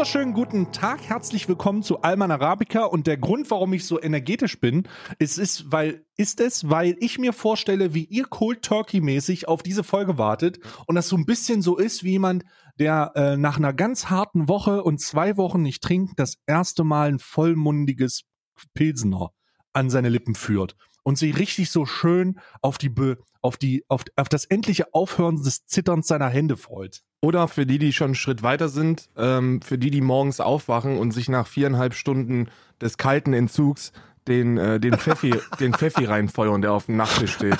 wunderschönen guten Tag, herzlich willkommen zu Alman Arabica. Und der Grund, warum ich so energetisch bin, ist, ist, weil, ist es, weil ich mir vorstelle, wie ihr Cold Turkey mäßig auf diese Folge wartet und das so ein bisschen so ist, wie jemand, der äh, nach einer ganz harten Woche und zwei Wochen nicht trinkt, das erste Mal ein vollmundiges Pilsener an seine Lippen führt und sie richtig so schön auf die Be auf die auf, auf das endliche Aufhören des Zitterns seiner Hände freut. Oder für die, die schon einen Schritt weiter sind, ähm, für die, die morgens aufwachen und sich nach viereinhalb Stunden des kalten Entzugs den, äh, den Pfeffi, den Pfeffi reinfeuern, der auf dem Nachttisch steht.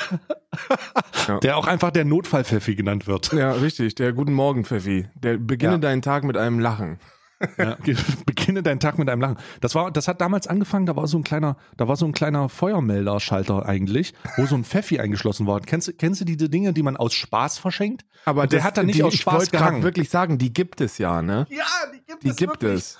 Ja. Der auch einfach der Notfall-Pfeffi genannt wird. Ja, richtig, der Guten Morgen Pfeffi. Der beginne Ja. deinen Tag mit einem Lachen. Ja. Beginne deinen Tag mit einem Lachen. Das war, das hat damals angefangen, da war so ein kleiner, da war so ein kleiner Feuermelderschalter eigentlich, wo so ein Pfeffi eingeschlossen war. Kennst, du- kennst du diese Dinge, die man aus Spaß verschenkt? Aber Und der das- hat dann nicht die, aus ich Spaß wollte grad gehangen. wirklich sagen, die gibt es ja, ne? Ja, die gibt Die gibt es.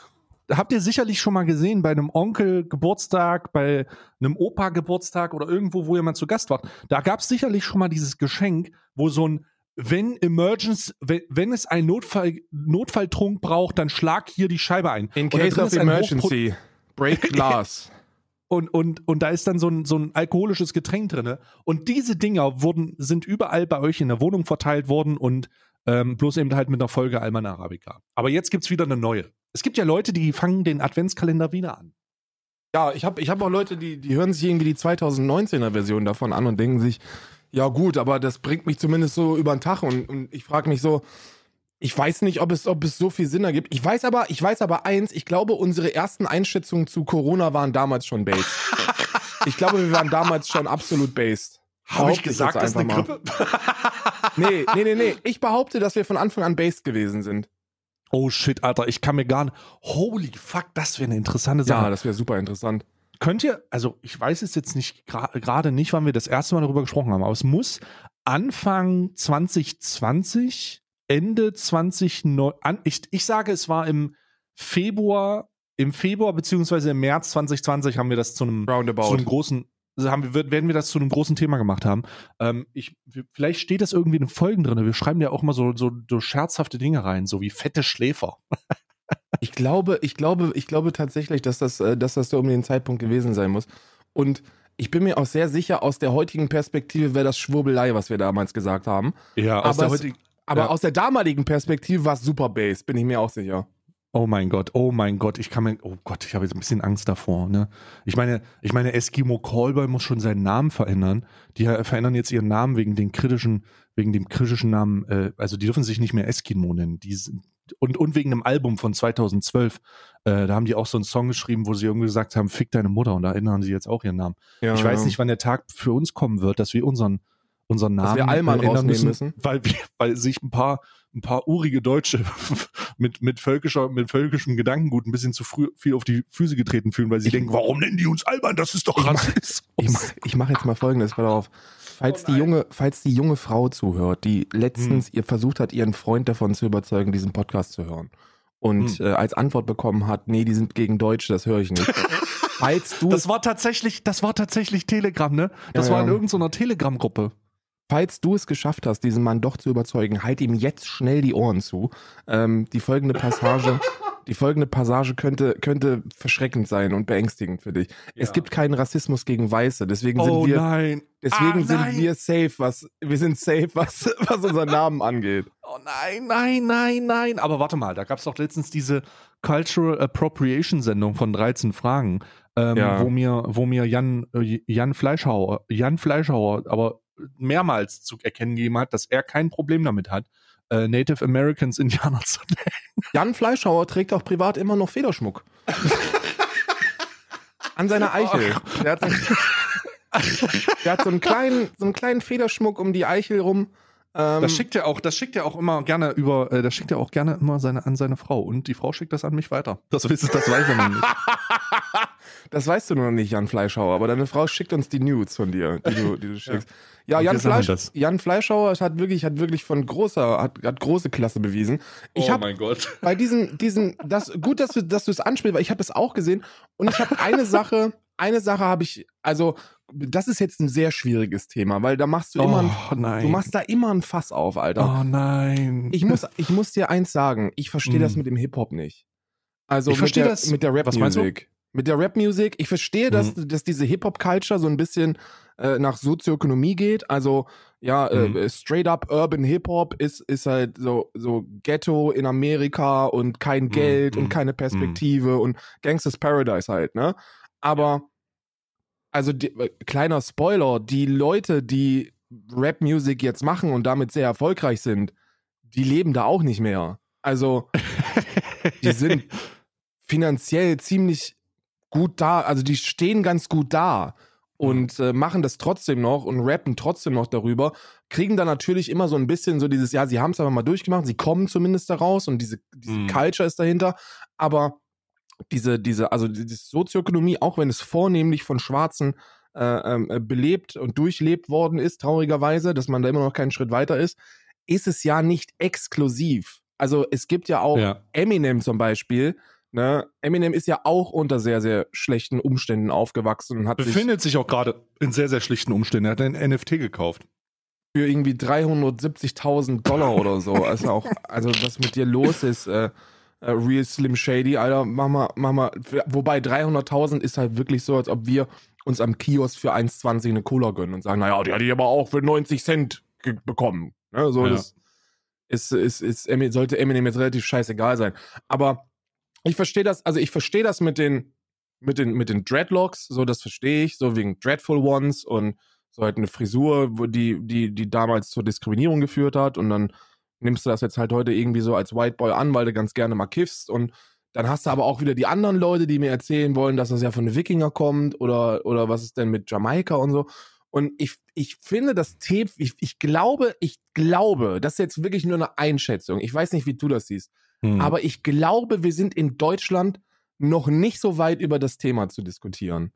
habt ihr sicherlich schon mal gesehen bei einem Onkel Geburtstag, bei einem Opa Geburtstag oder irgendwo, wo jemand zu Gast war. Da gab es sicherlich schon mal dieses Geschenk, wo so ein wenn Emergence, wenn, wenn es einen Notfall, Notfalltrunk braucht, dann schlag hier die Scheibe ein. In case drin of emergency, break glass. und, und, und da ist dann so ein, so ein alkoholisches Getränk drinne. Und diese Dinger wurden, sind überall bei euch in der Wohnung verteilt worden und ähm, bloß eben halt mit einer Folge Alman Arabica. Aber jetzt gibt's wieder eine neue. Es gibt ja Leute, die fangen den Adventskalender wieder an. Ja, ich habe ich hab auch Leute, die, die hören sich irgendwie die 2019er Version davon an und denken sich, ja gut, aber das bringt mich zumindest so über den Tag und, und ich frage mich so, ich weiß nicht, ob es, ob es so viel Sinn ergibt. Ich weiß aber, ich weiß aber eins, ich glaube, unsere ersten Einschätzungen zu Corona waren damals schon based. ich glaube, wir waren damals schon absolut based. Behaupte jetzt einfach mal. Nee, nee, nee, nee. Ich behaupte, dass wir von Anfang an based gewesen sind. Oh shit, Alter, ich kann mir gar nicht. Holy fuck, das wäre eine interessante Sache. Ja, das wäre super interessant. Könnt ihr, also ich weiß es jetzt nicht gra- gerade nicht, wann wir das erste Mal darüber gesprochen haben, aber es muss Anfang 2020, Ende 2009, an, ich, ich sage, es war im Februar, im Februar beziehungsweise im März 2020 haben wir das zu einem, zu einem großen, also haben wir, werden wir das zu einem großen Thema gemacht haben. Ähm, ich, vielleicht steht das irgendwie in den Folgen drin. Wir schreiben ja auch immer so, so, so scherzhafte Dinge rein, so wie fette Schläfer. Ich glaube, ich glaube, ich glaube tatsächlich, dass das, äh, dass das so um den Zeitpunkt gewesen sein muss. Und ich bin mir auch sehr sicher, aus der heutigen Perspektive wäre das Schwurbelei, was wir damals gesagt haben. Ja, aus der es- heutigen- Aber Ja. aus der damaligen Perspektive war es super Bass, bin ich mir auch sicher. Oh mein Gott, oh mein Gott, ich kann mir, oh Gott, ich habe jetzt ein bisschen Angst davor, ne? Ich meine, ich meine, Eskimo Callboy muss schon seinen Namen verändern. Die äh, verändern jetzt ihren Namen wegen den kritischen, wegen dem kritischen Namen, äh, also die dürfen sich nicht mehr Eskimo nennen. Die sind, und, und wegen einem Album von 2012, äh, da haben die auch so einen Song geschrieben, wo sie irgendwie gesagt haben, fick deine Mutter und da ändern sie jetzt auch ihren Namen. Ja, ich weiß nicht, wann der Tag für uns kommen wird, dass wir unseren, unseren Namen Dass wir Allmann ändern rausnehmen müssen? Weil, wir- weil sich ein paar, ein paar urige Deutsche mit, mit völkischer, mit völkischem Gedankengut ein bisschen zu früh, viel auf die Füße getreten fühlen, weil sie denken, warum nennen die uns albern? Das ist doch Ich mach- Rassismus. Ich, mach- ich mache jetzt mal folgendes, pass auf. Falls, die junge, falls die junge Frau zuhört, die letztens Hm. ihr versucht hat, ihren Freund davon zu überzeugen, diesen Podcast zu hören. Und Hm. äh, als Antwort bekommen hat, nee, die sind gegen Deutsche, das höre ich nicht. falls du Das war tatsächlich, das war tatsächlich Telegram, ne? Das Ja, war in ja. irgendeiner Telegram-Gruppe. Falls du es geschafft hast, diesen Mann doch zu überzeugen, halt ihm jetzt schnell die Ohren zu. Ähm, die folgende Passage, die folgende Passage könnte, könnte verschreckend sein und beängstigend für dich. Es Ja. gibt keinen Rassismus gegen Weiße, deswegen Oh sind wir, nein. deswegen Ah, sind wir safe, was, wir sind safe, was, was unseren Namen angeht. Oh nein, nein, nein, nein. Aber warte mal, da gab es doch letztens diese Cultural Appropriation Sendung von 13 Fragen, ähm, Ja. wo mir, wo mir Jan, äh, Jan Fleischhauer, Jan Fleischhauer, aber mehrmals zu erkennen gegeben hat, dass er kein Problem damit hat, äh, Native Americans Indianer zu nennen. Jan Fleischhauer trägt auch privat immer noch Federschmuck. An seiner Eichel. Der hat, so, der hat so, einen kleinen, so einen kleinen Federschmuck um die Eichel rum. Ähm, Das schickt er auch, das schickt er auch immer gerne über, äh, das schickt er auch gerne immer seine, an seine Frau und die Frau schickt das an mich weiter. Das, wisst- das weiß er noch nicht. Das weißt du noch nicht, Jan Fleischhauer, aber deine Frau schickt uns die Nudes von dir, die du, die du schickst. Ja, Und Jan, Fleisch. Jan Fleischhauer hat wirklich, hat wirklich von großer, hat, hat große Klasse bewiesen. Ich oh habe mein Gott. bei diesen, diesen, das, gut, dass du, dass du es anspielst, weil ich habe es auch gesehen und ich habe eine Sache, eine Sache habe ich, also, das ist jetzt ein sehr schwieriges Thema, weil da machst du immer, ein, oh nein. du machst da immer ein Fass auf, Alter. oh nein. Ich muss, ich muss dir eins sagen, ich verstehe Mm. das mit dem Hip-Hop nicht. Also Ich mit verstehe der, das. mit der Was meinst du? Rap-Musik. Mit der Rap-Musik. Ich verstehe, dass, Mhm. dass diese Hip-Hop-Culture so ein bisschen äh, nach Sozioökonomie geht. Also ja, Mhm. äh, straight up Urban Hip-Hop ist, ist halt so, so Ghetto in Amerika und kein Mhm, Geld mhm, und keine Perspektive und Gangsters Paradise halt, ne? Aber also die, äh, kleiner Spoiler, die Leute, die Rap-Music jetzt machen und damit sehr erfolgreich sind, die leben da auch nicht mehr. Also die sind finanziell ziemlich gut da, also die stehen ganz gut da und äh, machen das trotzdem noch und rappen trotzdem noch darüber, kriegen dann natürlich immer so ein bisschen so dieses, ja, sie haben es aber mal durchgemacht, sie kommen zumindest da raus und diese, diese Mhm. Culture ist dahinter, aber diese, diese, also die Sozioökonomie, auch wenn es vornehmlich von Schwarzen äh, ähm, äh, belebt und durchlebt worden ist, traurigerweise, dass man da immer noch keinen Schritt weiter ist, ist es ja nicht exklusiv. Also es gibt ja auch Ja. Eminem zum Beispiel. Ne? Eminem ist ja auch unter sehr, sehr schlechten Umständen aufgewachsen und hat sich Befindet sich auch gerade in sehr, sehr schlichten Umständen. Er hat ein NFT gekauft. für irgendwie 370.000 Dollar oder so. Also auch, also was mit dir los ist, äh, äh, Real Slim Shady, Alter, mach mal, mach mal. Wobei 300.000 ist halt wirklich so, als ob wir uns am Kiosk für 1,20 eine Cola gönnen und sagen, naja, die hatte ich aber auch für 90 Cent bekommen. Ne? So, Ja. das ist, ist, ist, sollte Eminem jetzt relativ scheißegal sein. Aber ich verstehe das, also ich verstehe das mit den, mit den, mit den Dreadlocks, so das verstehe ich, so wegen Dreadful Ones und so halt eine Frisur, die, die, die damals zur Diskriminierung geführt hat und dann nimmst du das jetzt halt heute irgendwie so als White Boy an, weil du ganz gerne mal kiffst und dann hast du aber auch wieder die anderen Leute, die mir erzählen wollen, dass das ja von den Wikinger kommt oder, oder was ist denn mit Jamaika und so. Und ich, ich finde das Thema, ich, ich glaube, ich glaube, das ist jetzt wirklich nur eine Einschätzung. Ich weiß nicht, wie du das siehst. Hm. Aber ich glaube, wir sind in Deutschland noch nicht so weit über das Thema zu diskutieren.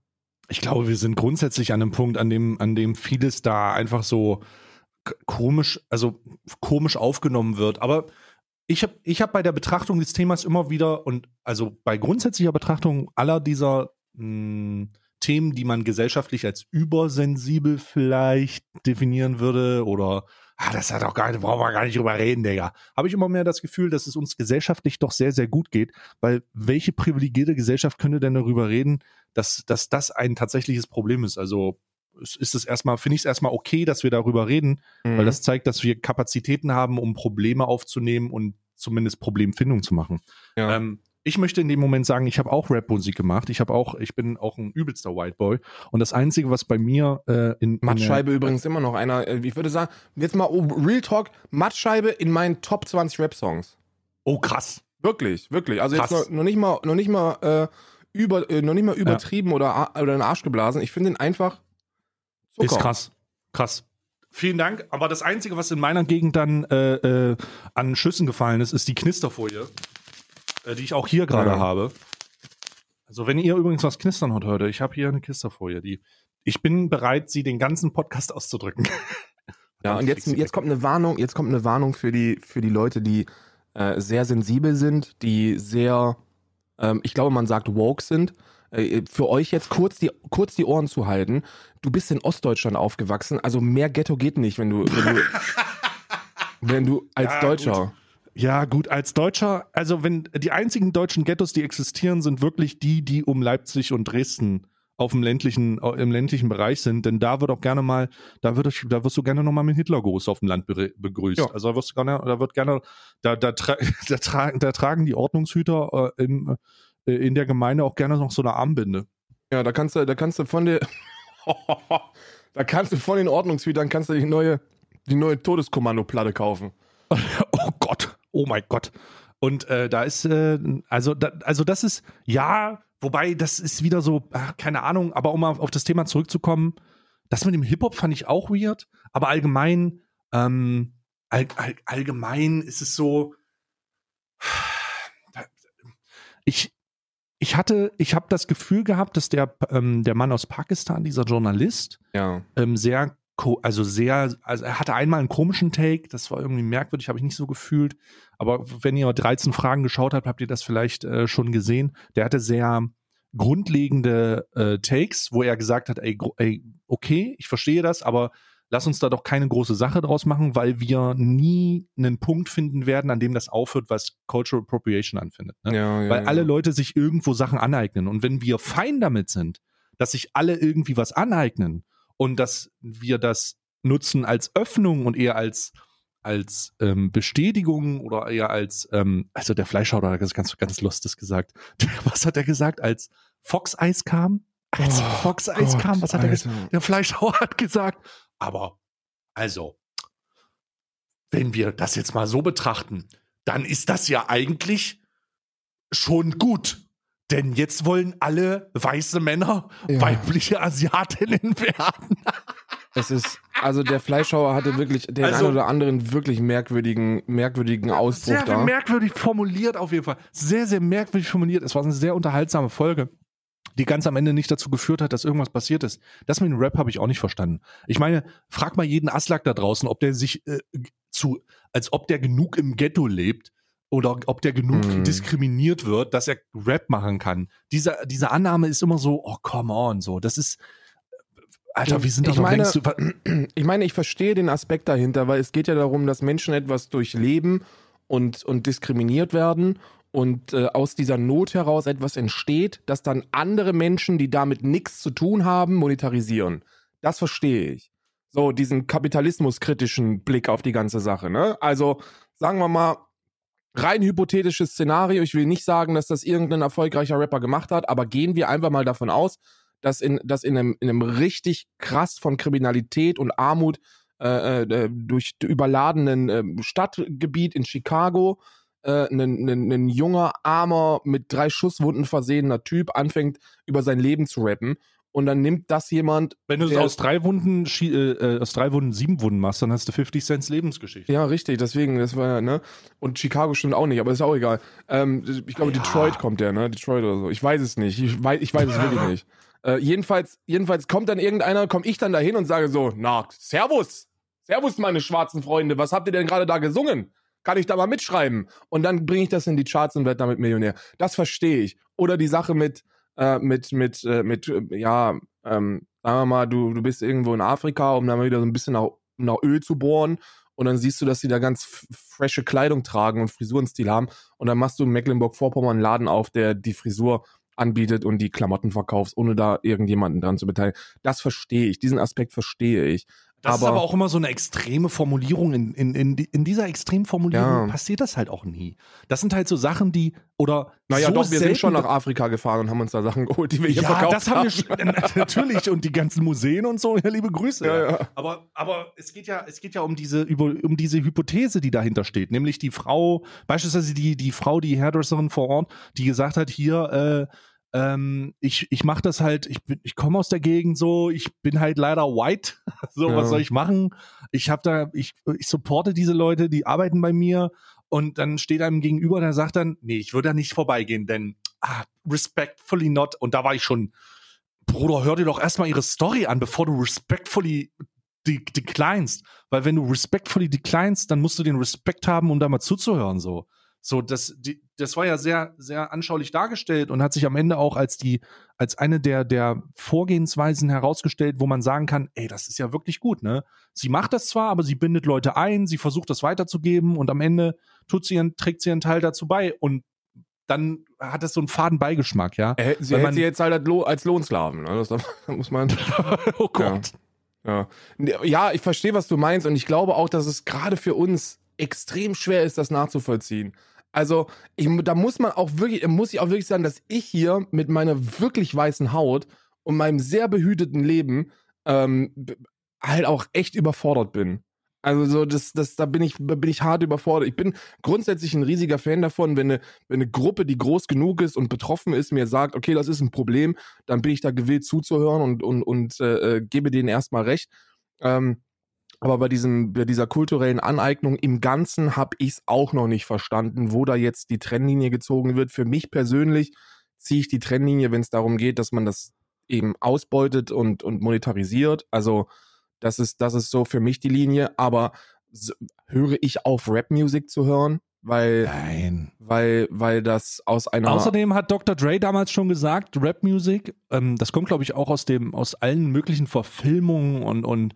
ich glaube, wir sind grundsätzlich an einem Punkt, an dem, an dem vieles da einfach so komisch, also komisch aufgenommen wird. Aber ich habe ich hab bei der Betrachtung des Themas immer wieder und also bei grundsätzlicher Betrachtung aller dieser mh, Themen, die man gesellschaftlich als übersensibel vielleicht definieren würde oder ah, das hat auch gar nicht, brauchen wir gar nicht drüber reden, Digga. Habe ich immer mehr das Gefühl, dass es uns gesellschaftlich doch sehr, sehr gut geht, weil welche privilegierte Gesellschaft könnte denn darüber reden, dass, dass das ein tatsächliches Problem ist? Also ist es erstmal, finde ich es erstmal okay, dass wir darüber reden, weil das zeigt, dass wir Kapazitäten haben, um Probleme aufzunehmen und zumindest Problemfindung zu machen. ja. Ähm, ich möchte in dem Moment sagen, ich habe auch Rap-Musik gemacht. Ich habe auch, ich bin auch ein übelster White Boy. Und das Einzige, was bei mir äh, in, in Mattscheibe der- übrigens immer noch einer, äh, ich würde sagen, jetzt mal oh, Real Talk, Mattscheibe in meinen Top 20 Rap-Songs. Oh krass. Wirklich, wirklich. Also jetzt Krass. noch, noch nicht mal, noch nicht mal, äh, über, äh, noch nicht mal übertrieben oder, a- oder in den Arsch geblasen. Ich finde ihn einfach Zucker. Ist krass. Krass. Vielen Dank. Aber das Einzige, was in meiner Gegend dann äh, äh, an Schüssen gefallen ist, ist die Knisterfolie, äh, die ich auch hier gerade Ja. habe. Also wenn ihr übrigens was knistern hört heute, ich habe hier eine Knisterfolie, die ich bin bereit, sie den ganzen Podcast auszudrücken. Ja, und jetzt, jetzt kommt eine Warnung, jetzt kommt eine Warnung für die, für die Leute, die äh, sehr sensibel sind, die sehr, ähm, ich glaube, man sagt woke sind. Äh, für euch jetzt kurz die, kurz die Ohren zu halten. Du bist in Ostdeutschland aufgewachsen, also mehr Ghetto geht nicht, wenn du, wenn du, wenn du als Ja, Deutscher. Ja, gut, als Deutscher, also wenn die einzigen deutschen Ghettos, die existieren, sind wirklich die, die um Leipzig und Dresden auf dem ländlichen, äh, im ländlichen Bereich sind, denn da wird auch gerne mal, da wird, da wirst du gerne nochmal mit Hitlergruß auf dem Land be begrüßt. Ja. Also da wirst du gerne, da wird gerne, da, da, tra da, tra da tragen die Ordnungshüter äh, im, äh, in der Gemeinde auch gerne noch so eine Armbinde. Ja, da kannst du, da kannst du von der, da kannst du von den Ordnungshütern kannst du die neue, die neue Todeskommando-Platte kaufen. Oh Gott, oh mein Gott. Und äh, da ist, äh, also, da, also das ist, ja, wobei das ist wieder so, ach, keine Ahnung, aber um mal auf das Thema zurückzukommen, das mit dem Hip-Hop fand ich auch weird, aber allgemein, ähm, all, all, allgemein ist es so, ich, ich hatte, ich habe das Gefühl gehabt, dass der, ähm, der Mann aus Pakistan, dieser Journalist, Ja. ähm, sehr, also sehr, also er hatte einmal einen komischen Take, das war irgendwie merkwürdig, habe ich nicht so gefühlt. Aber wenn ihr 13 Fragen geschaut habt, habt ihr das vielleicht äh, schon gesehen. Der hatte sehr grundlegende äh, Takes, wo er gesagt hat, ey, ey, okay, ich verstehe das, aber lass uns da doch keine große Sache draus machen, weil wir nie einen Punkt finden werden, an dem das aufhört, was Cultural Appropriation anfindet. Ne? Ja, ja, weil ja. alle Leute sich irgendwo Sachen aneignen. Und wenn wir fein damit sind, dass sich alle irgendwie was aneignen und dass wir das nutzen als Öffnung und eher als als ähm, Bestätigung oder eher als, ähm, also der Fleischhauer hat das ganz, ganz lustiges gesagt. Was hat er gesagt, als Fox Eis kam? Als Oh Fox Eis Gott, kam, was hat er gesagt? Alter. Der Fleischhauer hat gesagt, aber also, wenn wir das jetzt mal so betrachten, dann ist das ja eigentlich schon gut. Denn jetzt wollen alle weiße Männer Ja. weibliche Asiatinnen werden. Es ist, also der Fleischhauer hatte wirklich den Also- einen oder anderen wirklich merkwürdigen, merkwürdigen Ausbruch Sehr da. merkwürdig formuliert auf jeden Fall. Sehr, sehr merkwürdig formuliert. Es war eine sehr unterhaltsame Folge, die ganz am Ende nicht dazu geführt hat, dass irgendwas passiert ist. Das mit dem Rap habe ich auch nicht verstanden. Ich meine, frag mal jeden Aslak da draußen, ob der sich äh, zu, als ob der genug im Ghetto lebt oder ob der genug Mhm. diskriminiert wird, dass er Rap machen kann. Diese, diese Annahme ist immer so, oh, come on, so. Das ist, Alter, wir sind doch Ich noch meine- längst über, Ich meine, ich verstehe den Aspekt dahinter, weil es geht ja darum, dass Menschen etwas durchleben und, und diskriminiert werden und äh, aus dieser Not heraus etwas entsteht, das dann andere Menschen, die damit nichts zu tun haben, monetarisieren. Das verstehe ich. So, diesen kapitalismuskritischen Blick auf die ganze Sache. Ne? Also, sagen wir mal, rein hypothetisches Szenario. Ich will nicht sagen, dass das irgendein erfolgreicher Rapper gemacht hat, aber gehen wir einfach mal davon aus, dass in, dass in, einem, in einem richtig krass von Kriminalität und Armut äh, äh, durch überladenen äh, Stadtgebiet in Chicago äh, ein, ein, ein junger, armer, mit drei Schusswunden versehener Typ anfängt, über sein Leben zu rappen. Und dann nimmt das jemand, wenn du aus drei Wunden, äh, äh, aus drei Wunden sieben Wunden machst, dann hast du 50 Cent Lebensgeschichte. Ja, richtig, deswegen, das war, ne? Und Chicago stimmt auch nicht, aber ist auch egal. Ähm, ich glaube, Ja. Detroit kommt der, ne? Detroit oder so. Ich weiß es nicht. Ich weiß, ich weiß es wirklich nicht. Äh, jedenfalls, jedenfalls kommt dann irgendeiner, komme ich dann dahin und sage so, na, Servus! Servus, meine schwarzen Freunde, was habt ihr denn gerade da gesungen? Kann ich da mal mitschreiben? Und dann bringe ich das in die Charts und werde damit Millionär. Das verstehe ich. Oder die Sache mit, äh, mit, mit, äh, mit, äh, ja, ähm, sagen wir mal, du, du bist irgendwo in Afrika, um da mal wieder so ein bisschen nach, nach Öl zu bohren. Und dann siehst du, dass die da ganz frische Kleidung tragen und Frisurenstil haben. Und dann machst du in Mecklenburg-Vorpommern einen Laden auf, der die Frisur anbietet und die Klamotten verkaufst, ohne da irgendjemanden dran zu beteiligen. Das verstehe ich. Diesen Aspekt verstehe ich. Das ist Aber- aber auch immer so eine extreme Formulierung. In, in, in, in dieser extremen Formulierung Ja. passiert das halt auch nie. Das sind halt so Sachen, die, oder Naja, so doch, wir sind schon nach Afrika gefahren und haben uns da Sachen geholt, die wir hier ja, verkauft das haben wir schon, natürlich und die ganzen Museen und so, ja, liebe Grüße. Ja, ja. Aber, aber es geht ja, es geht ja um diese, über, um diese Hypothese, die dahinter steht, nämlich die Frau, beispielsweise die, die Frau, die Hairdresserin vor Ort, die gesagt hat, hier, äh, ähm, ich, ich mache das halt, ich bin, ich komme aus der Gegend so, ich bin halt leider white. so, Ja. was soll ich machen? Ich habe da, ich, ich supporte diese Leute, die arbeiten bei mir und dann steht einem gegenüber, der sagt dann, nee, ich würde da nicht vorbeigehen, denn ah, respectfully not. Und da war ich schon, Bruder, hör dir doch erstmal ihre Story an, bevor du respectfully de declinest. Weil wenn du respectfully declinest, dann musst du den Respekt haben, um da mal zuzuhören, so. So, das, die, das war ja sehr, sehr anschaulich dargestellt und hat sich am Ende auch als die, als eine der, der Vorgehensweisen herausgestellt, wo man sagen kann, ey, das ist ja wirklich gut, ne? Sie macht das zwar, aber sie bindet Leute ein, sie versucht das weiterzugeben und am Ende tut sie ihren, trägt sie ihren Teil dazu bei und dann hat es so einen faden Beigeschmack, ja. Äh, sie man- sie jetzt halt als, Lo als Lohnsklaven. Ne? Das muss man. oh Gott. Ja. ja, ich verstehe, was du meinst und ich glaube auch, dass es gerade für uns extrem schwer ist, das nachzuvollziehen. Also, ich, da muss man auch wirklich, muss ich auch wirklich sagen, dass ich hier mit meiner wirklich weißen Haut und meinem sehr behüteten Leben ähm, halt auch echt überfordert bin. Also so, das, das, da bin ich, bin ich hart überfordert. Ich bin grundsätzlich ein riesiger Fan davon, wenn eine, wenn eine Gruppe, die groß genug ist und betroffen ist, mir sagt, okay, das ist ein Problem, dann bin ich da gewillt zuzuhören und, und, und äh, äh, gebe denen erstmal recht. Ähm, aber bei, diesem, bei dieser kulturellen Aneignung im Ganzen habe ich es auch noch nicht verstanden, wo da jetzt die Trennlinie gezogen wird. Für mich persönlich ziehe ich die Trennlinie, wenn es darum geht, dass man das eben ausbeutet und, und monetarisiert. Also das ist, das ist so für mich die Linie. Aber s- höre ich auf, Rap-Musik zu hören, weil, Nein. weil, weil das aus einer Außerdem hat Dr. Dre damals schon gesagt, Rap-Music, ähm, das kommt, glaube ich, auch aus dem, aus allen möglichen Verfilmungen und, und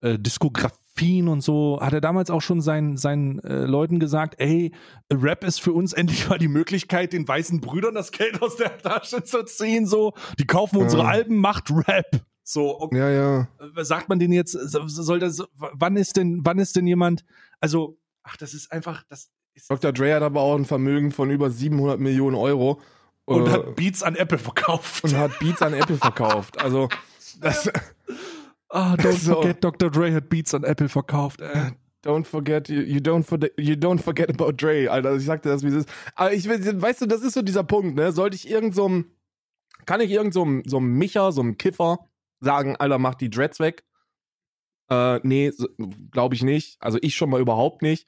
äh, Diskografien und so, hat er damals auch schon seinen, seinen äh, Leuten gesagt, ey, Rap ist für uns endlich mal die Möglichkeit, den weißen Brüdern das Geld aus der Tasche zu ziehen, so. Die kaufen unsere Ja. Alben, macht Rap. So, okay. Ja, ja. Äh, sagt man den jetzt, so- soll das, wann ist denn, wann ist denn jemand, also, ach, das ist einfach, das ist, Dr. Dre hat aber auch ein Vermögen von über 700 Millionen Euro. und äh, hat Beats an Apple verkauft. und hat Beats an Apple verkauft. Also, das, Ah, don't So. forget, Dr. Dre hat Beats an Apple verkauft. Äh. don't forget, you, you, don't forget, you don't forget about Dre, Alter. Ich sagte das, wie es ist. Aber ich will, weißt du, das ist so dieser Punkt, ne? Sollte ich irgend so einem, kann ich irgend so einem, so einem Micher, so einem Kiffer sagen, Alter, mach die Dreads weg? Äh, nee, so, glaube ich nicht. Also ich schon mal überhaupt nicht.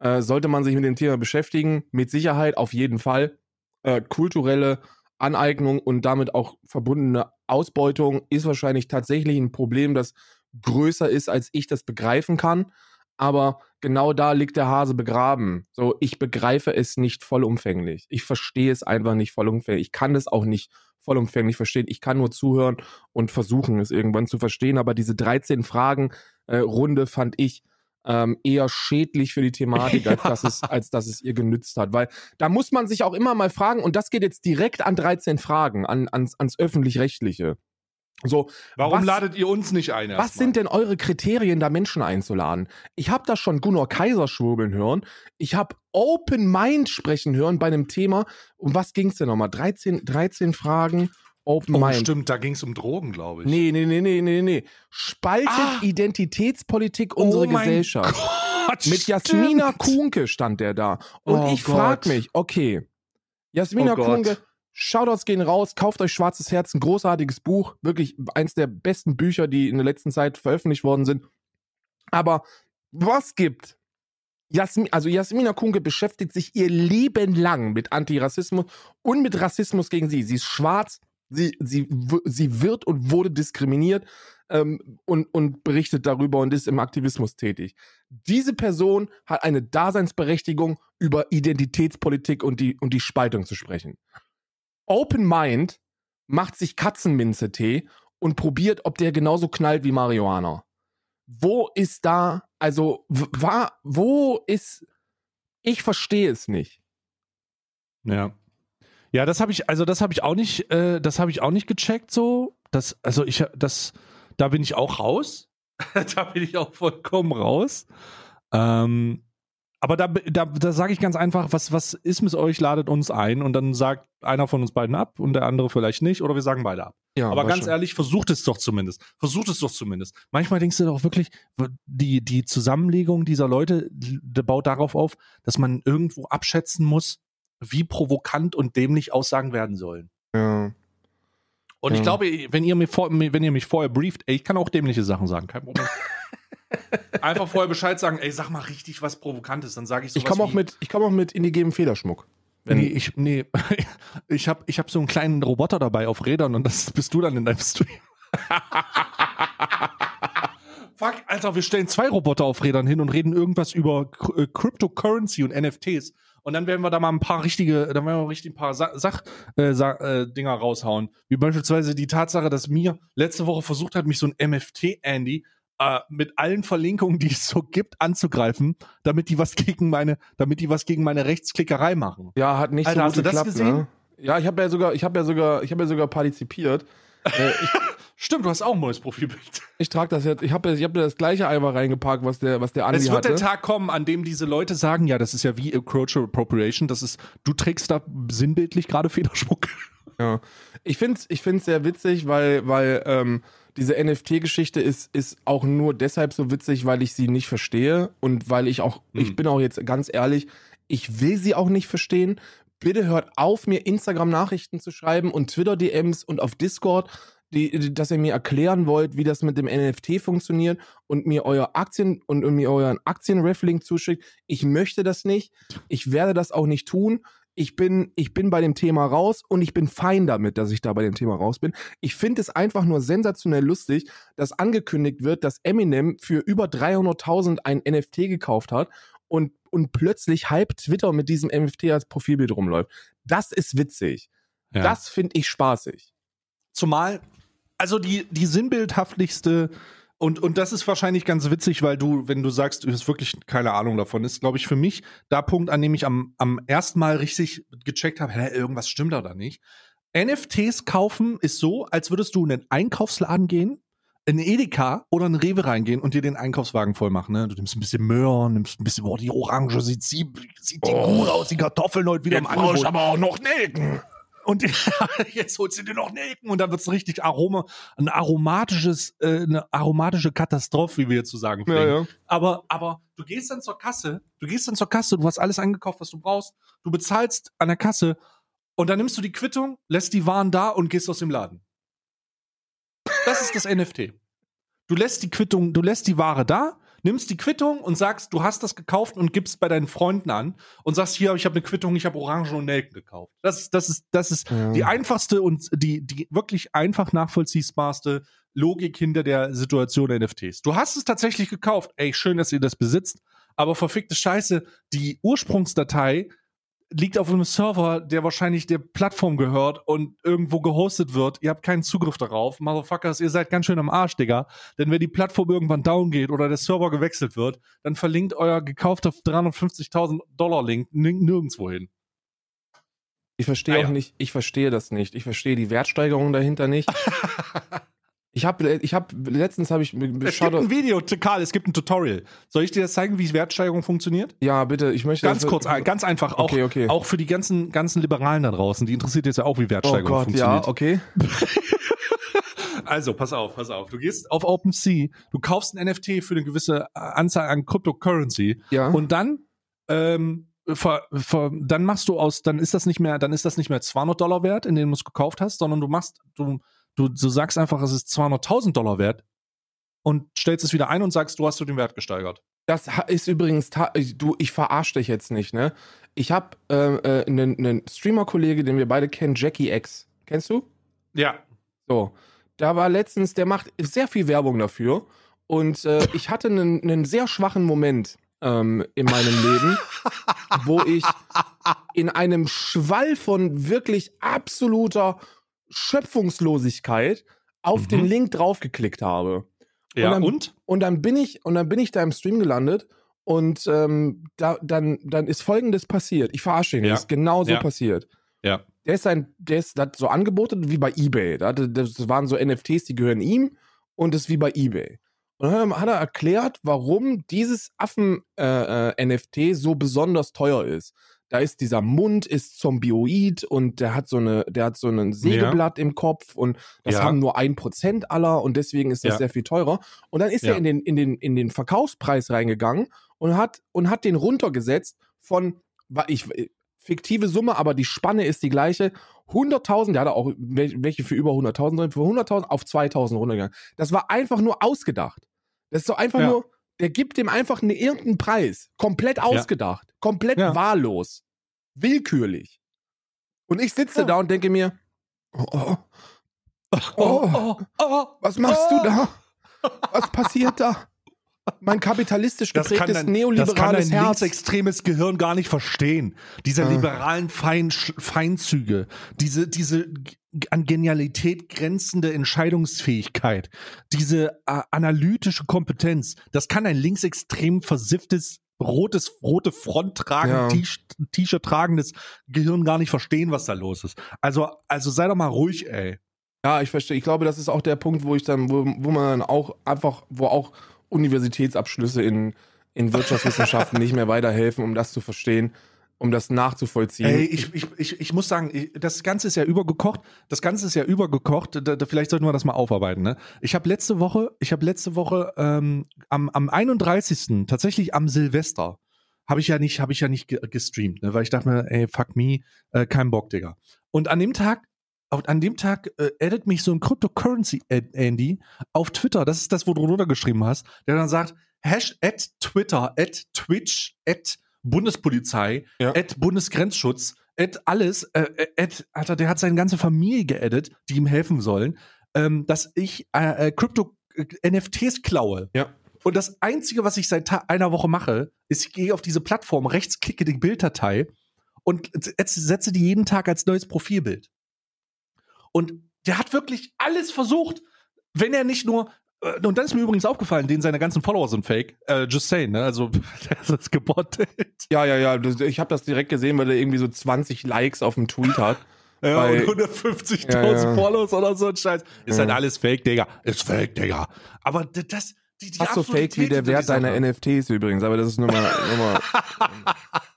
Äh, sollte man sich mit dem Thema beschäftigen? Mit Sicherheit, auf jeden Fall. Äh, kulturelle Aneignung und damit auch verbundene Ausbeutung ist wahrscheinlich tatsächlich ein Problem, das größer ist, als ich das begreifen kann. Aber genau da liegt der Hase begraben. So, ich begreife es nicht vollumfänglich. Ich verstehe es einfach nicht vollumfänglich. Ich kann es auch nicht vollumfänglich verstehen. Ich kann nur zuhören und versuchen, es irgendwann zu verstehen. Aber diese 13 Fragen äh, Runde fand ich ähm, eher schädlich für die Thematik, als, dass es, als dass es ihr genützt hat. Weil da muss man sich auch immer mal fragen, und das geht jetzt direkt an 13 Fragen, an, ans, ans Öffentlich-Rechtliche. So, Warum was- ladet ihr uns nicht ein? was sind denn eure Kriterien, da Menschen einzuladen? Ich habe da schon Gunnar Kaiser schwurbeln hören. Ich habe Open Mind sprechen hören bei einem Thema. Um was ging's denn nochmal? 13, 13 Fragen, Open Oh, Mind. stimmt, da ging es um Drogen, glaube ich. Nee, nee, nee, nee, nee, nee. Spaltet Ah! Identitätspolitik unsere Oh Gesellschaft. Gott, Mit Jasmina. Kuhnke stand der da. Und Oh ich frag Gott. mich, okay, Jasmina Oh. Kuhnke, Shoutouts gehen raus, kauft euch Schwarzes Herz, ein großartiges Buch, wirklich eins der besten Bücher, die in der letzten Zeit veröffentlicht worden sind. Aber was gibt? Jasmin, also Jasmina Kuhnke beschäftigt sich ihr Leben lang mit Antirassismus und mit Rassismus gegen sie. Sie ist schwarz, sie, sie, sie wird und wurde diskriminiert ähm, und, und berichtet darüber und ist im Aktivismus tätig. Diese Person hat eine Daseinsberechtigung, über Identitätspolitik und die, und die Spaltung zu sprechen. Open Mind macht sich Katzenminze-Tee und probiert, ob der genauso knallt wie Marihuana. Wo ist da, also, war, wo ist, ich verstehe es nicht. Ja. Ja, das habe ich, also das habe ich auch nicht, äh, das habe ich auch nicht gecheckt so. Das, also ich, das, da bin ich auch raus. da bin ich auch vollkommen raus. Ähm, aber da, da, da sage ich ganz einfach, was, was ist mit euch, ladet uns ein und dann sagt einer von uns beiden ab und der andere vielleicht nicht oder wir sagen beide ab. Ja, Aber ganz ehrlich, versucht es doch zumindest. Versucht es doch zumindest. Manchmal denkst du doch wirklich, die, die Zusammenlegung dieser Leute die baut darauf auf, dass man irgendwo abschätzen muss, wie provokant und dämlich Aussagen werden sollen. Ja. Und ich Ja. glaube, wenn ihr, mir vor, wenn ihr mich vorher brieft, ey, ich kann auch dämliche Sachen sagen, kein Problem. Einfach vorher Bescheid sagen, ey, sag mal richtig was Provokantes, dann sage ich so Ich komme auch mit, ich komme auch mit indigenem Federschmuck. Wenn, Nee, ich, nee, ich habe ich hab so einen kleinen Roboter dabei auf Rädern und das bist du dann in deinem Stream. Fuck, Alter, wir stellen zwei Roboter auf Rädern hin und reden irgendwas über äh, Cryptocurrency und NFTs. Und dann werden wir da mal ein paar richtige, dann werden wir richtig ein paar Sa Sach, äh, Sa äh, Dinger raushauen. Wie beispielsweise die Tatsache, dass mir letzte Woche versucht hat, mich so ein MFT-Andy äh, mit allen Verlinkungen, die es so gibt, anzugreifen, damit die was gegen meine, damit die was gegen meine Rechtsklickerei machen. ja, hat nicht Alter, so hast gut du das geklappt, gesehen? Ne? Ja, ich habe ja sogar, ich habe ja sogar, ich habe ja sogar partizipiert. äh, ich Stimmt, du hast auch ein neues Profilbild. ich trage das jetzt, ich habe ich hab das gleiche Eimer reingepackt, was der, was der Andi Es wird hatte. der Tag kommen, an dem diese Leute sagen, ja, das ist ja wie Cultural Appropriation, das ist, du trägst da sinnbildlich gerade Federschmuck. Ja. Ich finde es ich find's sehr witzig, weil, weil ähm, diese NFT-Geschichte ist, ist auch nur deshalb so witzig, weil ich sie nicht verstehe und weil ich auch, Hm. ich bin auch jetzt ganz ehrlich, ich will sie auch nicht verstehen. Bitte hört auf, mir Instagram-Nachrichten zu schreiben und Twitter-DMs und auf Discord, die, dass ihr mir erklären wollt, wie das mit dem NFT funktioniert und mir euer Aktien und, und mir euren Aktienref-Link zuschickt. Ich möchte das nicht. Ich werde das auch nicht tun ich bin, ich bin bei dem Thema raus und ich bin fein damit, dass ich da bei dem Thema raus bin. Ich finde es einfach nur sensationell lustig, dass angekündigt wird, dass Eminem für über 300.000 ein NFT gekauft hat und, und plötzlich halb Twitter mit diesem NFT als Profilbild rumläuft. Das ist witzig. Das finde ich spaßig. Zumal, also die, die sinnbildhaftlichste Und, und das ist wahrscheinlich ganz witzig, weil du, wenn du sagst, du hast wirklich keine Ahnung davon, ist, glaube ich, für mich der Punkt, an dem ich am, am ersten Mal richtig gecheckt habe, hä, irgendwas stimmt da oder nicht. NFTs kaufen ist so, als würdest du in einen Einkaufsladen gehen, in Edeka oder in Rewe reingehen und dir den Einkaufswagen voll machen. Ne? Du nimmst ein bisschen Möhren, nimmst ein bisschen, boah, die Orange sieht, sieht, sieht die Oh. gut aus, die Kartoffeln heute wieder im Jetzt ich Angebot. aber auch noch Nelken. Und jetzt holst du dir noch Nelken und dann wird's richtig Aroma, ein aromatisches, äh, eine aromatische Katastrophe, wie wir jetzt zu sagen Ja, ja. Aber, aber du gehst dann zur Kasse, du gehst dann zur Kasse, du hast alles eingekauft, was du brauchst, du bezahlst an der Kasse und dann nimmst du die Quittung, lässt die Waren da und gehst aus dem Laden. Das ist das NFT. Du lässt die Quittung, du lässt die Ware da, nimmst die Quittung und sagst, du hast das gekauft und gibst bei deinen Freunden an und sagst, hier, ich habe eine Quittung, ich habe Orangen und Nelken gekauft. Das ist, das ist, das ist Ja. die einfachste und die, die wirklich einfach nachvollziehbarste Logik hinter der Situation der NFTs. Du hast es tatsächlich gekauft. Ey, schön, dass ihr das besitzt, aber verfickte Scheiße, die Ursprungsdatei liegt auf einem Server, der wahrscheinlich der Plattform gehört und irgendwo gehostet wird. Ihr habt keinen Zugriff darauf. Motherfuckers, ihr seid ganz schön am Arsch, Digga. Denn wenn die Plattform irgendwann down geht oder der Server gewechselt wird, dann verlinkt euer gekaufter 350.000 Dollar Link nirgendwo hin. Ich verstehe Ah, ja. auch nicht, ich verstehe das nicht. Ich verstehe die Wertsteigerung dahinter nicht. ich habe ich hab, letztens habe ich Es gibt ein Video, Karl, es gibt ein Tutorial. Soll ich dir das zeigen, wie Wertsteigerung funktioniert? ja, bitte, ich möchte Ganz kurz, ein- ganz einfach. Auch, Okay, okay. auch für die ganzen, ganzen Liberalen da draußen, die interessiert jetzt ja auch, wie Oh Wertsteigerung Gott, funktioniert. ja, okay. Also, pass auf, pass auf. Du gehst auf OpenSea, du kaufst ein NFT für eine gewisse äh, Anzahl an Cryptocurrency Ja. und dann, ähm, ver, ver, dann machst du aus, dann ist das nicht mehr, dann ist das nicht mehr 200 Dollar wert, in denen du es gekauft hast, sondern du machst, du, du, du sagst einfach, es ist 200.000 Dollar wert und stellst es wieder ein und sagst, du hast du den Wert gesteigert. Das ist übrigens, du, ich verarsche dich jetzt nicht, ne? Ich habe äh, äh, einen, einen Streamer-Kollege, den wir beide kennen, Jackie X. Kennst du? Ja. So. Da war letztens, der macht sehr viel Werbung dafür. Und äh, ich hatte einen, einen sehr schwachen Moment ähm, in meinem Leben, wo ich in einem Schwall von wirklich absoluter Schöpfungslosigkeit auf Mhm. den Link draufgeklickt habe. Ja, dann- und? Und dann bin ich, und dann bin ich da im Stream gelandet und ähm, da, dann, dann ist folgendes passiert. Ich verarsche ihn, Ja. das ist genau so Ja. passiert. Ja. Der ist ein, der ist das hat so angeboten wie bei Ebay. Das waren so NFTs, die gehören ihm und das ist wie bei Ebay. Und dann hat er erklärt, warum dieses Affen-NFT so besonders teuer ist. Da ist dieser Mund ist zombioid und der hat so eine, der hat so ein Sägeblatt im Kopf und das Ja. haben nur ein Prozent aller und deswegen ist das Ja. sehr viel teurer. Und dann ist Ja. er in den, in den, in den Verkaufspreis reingegangen und hat, und hat den runtergesetzt von, ich, fiktive Summe, aber die Spanne ist die gleiche. 100.000, der hatte auch wel- welche für über 100.000 drin, für 100.000 auf 2.000 runtergegangen. Das war einfach nur ausgedacht. Das ist so einfach Ja. nur, der gibt dem einfach eine, irgendeinen Preis. Komplett ausgedacht. Komplett Ja. wahllos. Willkürlich. Und ich sitze Ja. da und denke mir, oh, oh, Oh, Oh. oh. was machst Oh. du da? Was passiert da? Mein kapitalistisch Das kann, geprägtes dein, das kann neoliberales dein Herz. linksextremes Gehirn gar nicht verstehen. Diese Ah. liberalen Fein, Feinzüge, diese, diese an Genialität grenzende Entscheidungsfähigkeit, diese äh, analytische Kompetenz, das kann ein linksextrem versifftes, rotes, rote Front tragen, Ja. T-Shirt tragendes Gehirn gar nicht verstehen, was da los ist. Also, also sei doch mal ruhig, ey. Ja, ich verstehe. Ich glaube, das ist auch der Punkt, wo ich dann, wo, wo man dann auch einfach, wo auch Universitätsabschlüsse in, in Wirtschaftswissenschaften nicht mehr weiterhelfen, um das zu verstehen, um das nachzuvollziehen. Ey, ich, ich, ich, ich muss sagen, ich, das Ganze ist ja übergekocht. Das Ganze ist ja übergekocht. Da, da, vielleicht sollten wir das mal aufarbeiten. Ne? Ich habe letzte Woche, ich habe letzte Woche ähm, am, am 31. tatsächlich am Silvester habe ich ja nicht, habe ich ja nicht ge gestreamt, ne? weil ich dachte mir, ey, fuck me, äh, kein Bock, Digga. Und an dem Tag, an dem Tag äh, addet mich so ein Cryptocurrency Andy auf Twitter. Das ist das, wo du runtergeschrieben hast, der dann sagt, Hash at Twitter, at Twitch, at Bundespolizei, Ja. at Bundesgrenzschutz, at alles, äh, äh, at, Alter, der hat seine ganze Familie geaddet, die ihm helfen sollen, ähm, dass ich äh, äh, Krypto äh, NFTs klaue. Ja. Und das Einzige, was ich seit einer Woche mache, ist, ich gehe auf diese Plattform, rechtsklicke die Bilddatei und setze die jeden Tag als neues Profilbild. Und der hat wirklich alles versucht, wenn er nicht nur Äh, Und dann ist mir übrigens aufgefallen, den seine ganzen Follower sind fake. Äh, just saying, ne? Also, der ist gebottet. Ja, ja, ja. das- Ich habe das direkt gesehen, weil er irgendwie so 20 Likes auf dem Tweet hat. Ja, Bei- und 150.000 Ja, ja. Follows oder so ein Scheiß. Ist Ja. halt alles fake, Digga. Ist fake, Digga. Aber das, die, die Fast so fake wie der Wert deiner. NFTs übrigens, aber das ist nur mal, nur mal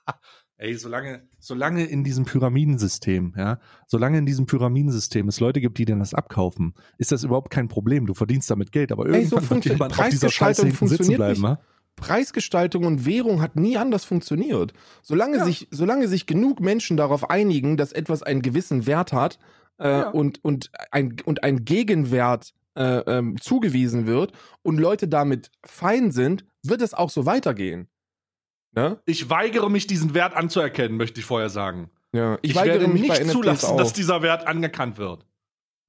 Ey, solange, solange in diesem Pyramidensystem, ja, solange in diesem Pyramidensystem es Leute gibt, die dir das abkaufen, ist das überhaupt kein Problem. Du verdienst damit Geld, aber Ey, so irgendwann wird jemand auf dieser Scheiße Preisgestaltung hinten sitzen bleiben, nicht. ne? Preisgestaltung und Währung hat nie anders funktioniert. Solange, Ja. sich, solange sich genug Menschen darauf einigen, dass etwas einen gewissen Wert hat äh, Ja. und, und, ein, und ein Gegenwert äh, ähm, zugewiesen wird und Leute damit fein sind, wird es auch so weitergehen. Ne? Ich weigere mich, diesen Wert anzuerkennen, möchte ich vorher sagen. Ja, ich, Ich, weigere werde mich nicht zulassen, auch. dass dieser Wert anerkannt wird.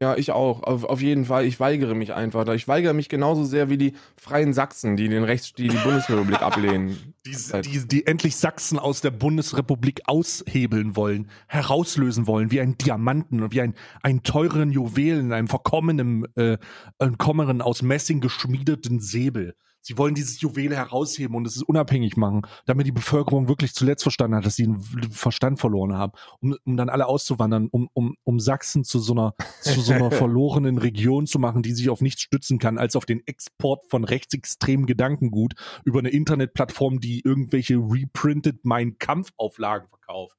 Ja, ich auch. Auf, auf jeden Fall. Ich weigere mich einfach. Ich weigere mich genauso sehr wie die Freien Sachsen, die den Rechts, die die Bundesrepublik ablehnen. Die, die, die endlich Sachsen aus der Bundesrepublik aushebeln wollen, herauslösen wollen, wie ein Diamanten und wie ein, einen teuren Juwelen, einem verkommenen, äh, verkommenen aus Messing geschmiedeten Säbel. Sie wollen dieses Juwel herausheben und es unabhängig machen, damit die Bevölkerung wirklich zuletzt verstanden hat, dass sie den Verstand verloren haben, um, um dann alle auszuwandern, um, um, um Sachsen zu so einer, zu so einer verlorenen Region zu machen, die sich auf nichts stützen kann, als auf den Export von rechtsextremen Gedankengut über eine Internetplattform, die irgendwelche reprinted Mein Kampf-Auflagen verkauft.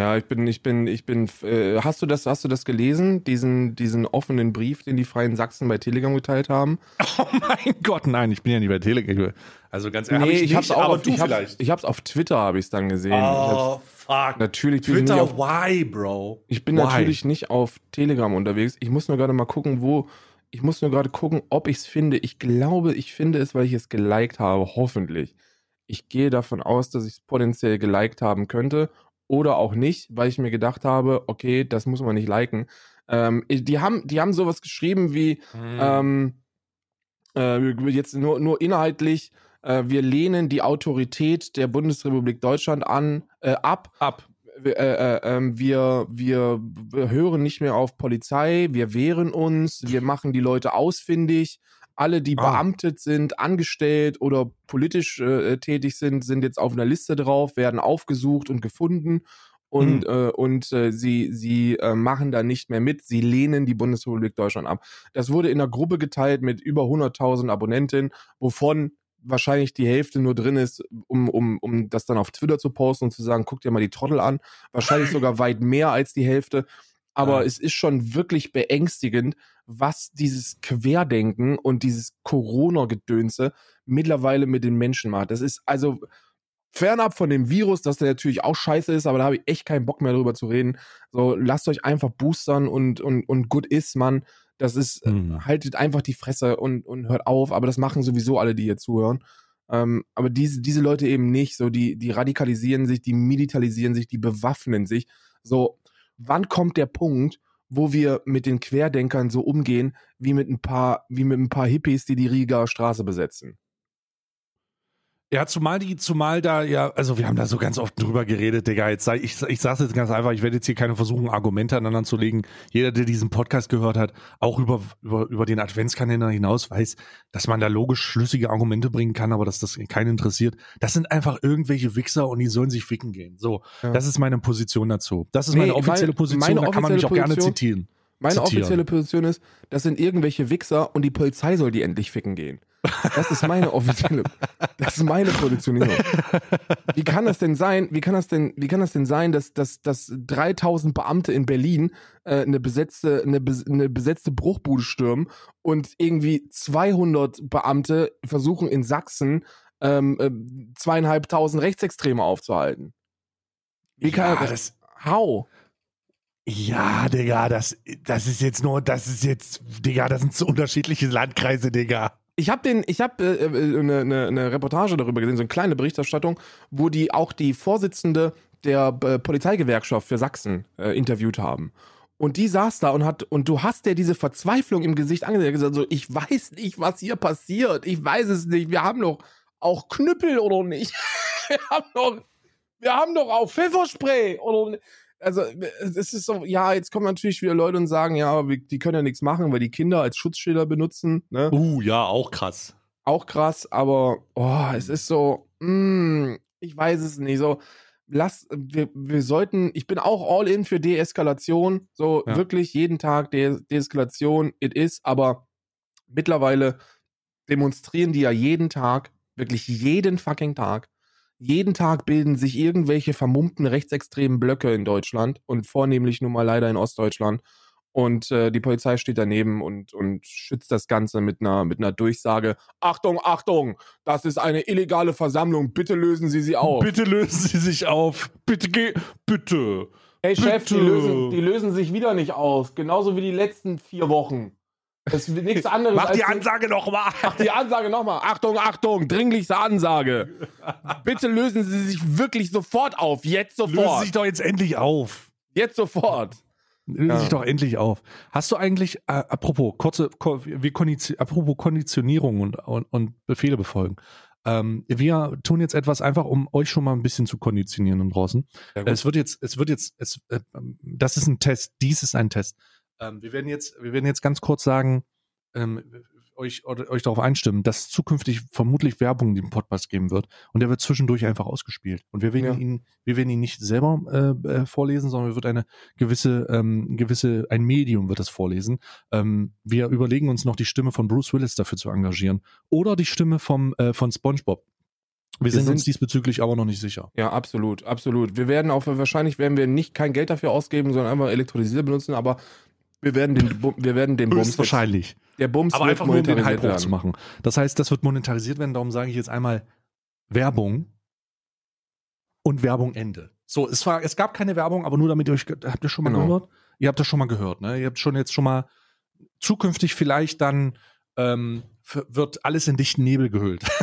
Ja, ich bin, ich bin, ich bin. Äh, hast du das, hast du das gelesen? Diesen, diesen offenen Brief, den die Freien Sachsen bei Telegram geteilt haben? Oh mein Gott, nein, ich bin ja nicht bei Telegram. Also ganz ehrlich, hab ich, nicht, hab's auch aber auf, ich, hab's, ich hab's auf Twitter habe ich es dann gesehen. Ich Oh, fuck. natürlich bin ich nicht Twitter, auf, why, Bro? ich bin why? natürlich nicht auf Telegram unterwegs. Ich muss nur gerade mal gucken, wo. Ich muss nur gerade gucken, ob ich es finde. Ich glaube, ich finde es, weil ich es geliked habe. Hoffentlich. Ich gehe davon aus, dass ich es potenziell geliked haben könnte oder auch nicht, weil ich mir gedacht habe, okay, das muss man nicht liken. Ähm, die haben, die haben sowas geschrieben wie, Hm. ähm, äh, jetzt nur, nur inhaltlich, äh, wir lehnen die Autorität der Bundesrepublik Deutschland an, äh, ab. Ab. Wir, äh, äh, ähm, wir hören nicht mehr auf Polizei, wir wehren uns, wir machen die Leute ausfindig. Alle, die Ah. beamtet sind, angestellt oder politisch äh, tätig sind, sind jetzt auf einer Liste drauf, werden aufgesucht und gefunden und, äh, und äh, sie, sie äh, machen da nicht mehr mit. Sie lehnen die Bundesrepublik Deutschland ab. Das wurde in einer Gruppe geteilt mit über 100.000 Abonnentinnen, wovon wahrscheinlich die Hälfte nur drin ist, um, um, um das dann auf Twitter zu posten und zu sagen, guck dir mal die Trottel an. Wahrscheinlich sogar weit mehr als die Hälfte. Aber Ja. es ist schon wirklich beängstigend, was dieses Querdenken und dieses Corona-Gedönse mittlerweile mit den Menschen macht. Das ist also fernab von dem Virus, dass der natürlich auch scheiße ist, aber da habe ich echt keinen Bock mehr drüber zu reden. So, lasst euch einfach boostern und, und, und gut ist, Mann. Das ist, Hm. haltet einfach die Fresse und, und hört auf, aber das machen sowieso alle, die hier zuhören. Ähm, aber diese, diese Leute eben nicht, so, die, die radikalisieren sich, die militarisieren sich, die bewaffnen sich. So, wann kommt der Punkt, wo wir mit den Querdenkern so umgehen, wie mit ein paar, wie mit ein paar Hippies, die die Rieger Straße besetzen? Ja, zumal die, zumal da ja, also wir haben da so ganz oft drüber geredet, Digga. Jetzt sei, ich, ich sag's jetzt ganz einfach, ich werde jetzt hier keine versuchen, Argumente aneinander zu legen. Jeder, der diesen Podcast gehört hat, auch über, über, über den Adventskalender hinaus weiß, dass man da logisch schlüssige Argumente bringen kann, aber dass das keinen interessiert. Das sind einfach irgendwelche Wichser und die sollen sich ficken gehen. So, Ja. das ist meine Position dazu. Das ist Nee, meine offizielle meine- Position, meine da kann man mich auch gerne zitieren. Meine Zitieren. offizielle Position ist, das sind irgendwelche Wichser und die Polizei soll die endlich ficken gehen. Das ist meine offizielle, das ist meine Positionierung. Wie kann das denn sein, wie kann das denn, wie kann das denn sein, dass, dass, dass 3000 Beamte in Berlin äh, eine besetzte, eine, eine besetzte Bruchbude stürmen und irgendwie 200 Beamte versuchen in Sachsen ähm, äh, zweieinhalbtausend Rechtsextreme aufzuhalten? Wie kann ja, das, das, how? Ja, Digga, das, das ist jetzt nur, das ist jetzt, Digga, das sind so unterschiedliche Landkreise, Digga. Ich habe den, ich habe äh, äh, eine, eine, eine Reportage darüber gesehen, so eine kleine Berichterstattung, wo die auch die Vorsitzende der äh, Polizeigewerkschaft für Sachsen äh, interviewt haben. Und die saß da und hat, und du hast der diese Verzweiflung im Gesicht angesehen, gesagt, so, ich weiß nicht, was hier passiert, ich weiß es nicht, wir haben doch auch Knüppel oder nicht? wir haben doch, wir haben doch auch Pfefferspray oder nicht? Also es ist so, ja, jetzt kommen natürlich wieder Leute und sagen, ja, wir, die können ja nichts machen, weil die Kinder als Schutzschilder benutzen. Ne? Uh, ja, auch krass. Auch krass, aber oh, es ist so, mm, ich weiß es nicht. So, lass, wir, wir sollten, ich bin auch all in für Deeskalation. So Ja. wirklich jeden Tag De Deeskalation, it is, aber mittlerweile demonstrieren die ja jeden Tag, wirklich jeden fucking Tag. Jeden Tag bilden sich irgendwelche vermummten rechtsextremen Blöcke in Deutschland und vornehmlich nun mal leider in Ostdeutschland. Und äh, die Polizei steht daneben und, und schützt das Ganze mit einer, mit einer Durchsage. Achtung, Achtung, das ist eine illegale Versammlung, bitte lösen Sie sie auf. Bitte lösen Sie sich auf. Bitte geh. Bitte. Hey Chef, die bitte. lösen, die lösen sich wieder nicht aus. Genauso wie die letzten vier Wochen. Das ist nichts anderes Mach als die Ansage nochmal. Ach, die Ansage nochmal. Achtung, Achtung, dringlichste Ansage. Bitte lösen Sie sich wirklich sofort auf. Jetzt Lösen sofort. sich doch jetzt endlich auf. Jetzt sofort. Lösen Ja. sich doch endlich auf. Hast du eigentlich, äh, apropos, kurze, wir kondition, apropos Konditionierung und, und, und Befehle befolgen. Ähm, wir tun jetzt etwas einfach, um euch schon mal ein bisschen zu konditionieren und draußen. Ja, es wird jetzt, es wird jetzt, es, äh, das ist ein Test, dies ist ein Test. Ähm, wir werden jetzt, wir werden jetzt ganz kurz sagen, ähm, euch, euch darauf einstimmen, dass zukünftig vermutlich Werbung in dem Podcast geben wird und der wird zwischendurch einfach ausgespielt. Und wir werden Ja. ihn, wir werden ihn nicht selber äh, äh, vorlesen, sondern wir wird eine gewisse, ähm, gewisse, ein Medium wird das vorlesen. Ähm, wir überlegen uns noch die Stimme von Bruce Willis dafür zu engagieren oder die Stimme vom, äh, von SpongeBob. Wir, sind, sind- uns diesbezüglich aber noch nicht sicher. Ja, absolut, absolut. Wir werden auch, wahrscheinlich werden wir nicht kein Geld dafür ausgeben, sondern einfach Elektrolyseur benutzen, aber wir werden den, wir werden den Bums, Höchstwahrscheinlich. der Bums Aber wird einfach nur um den Hype monetarisiert werden. hochzumachen. Das heißt, das wird monetarisiert werden, darum sage ich jetzt einmal Werbung und Werbung Ende. So, es war, es gab keine Werbung, aber nur damit ihr euch, habt ihr schon mal Genau. gehört? Ihr habt das schon mal gehört, ne? Ihr habt schon jetzt schon mal zukünftig vielleicht dann ähm, wird alles in dichten Nebel gehüllt.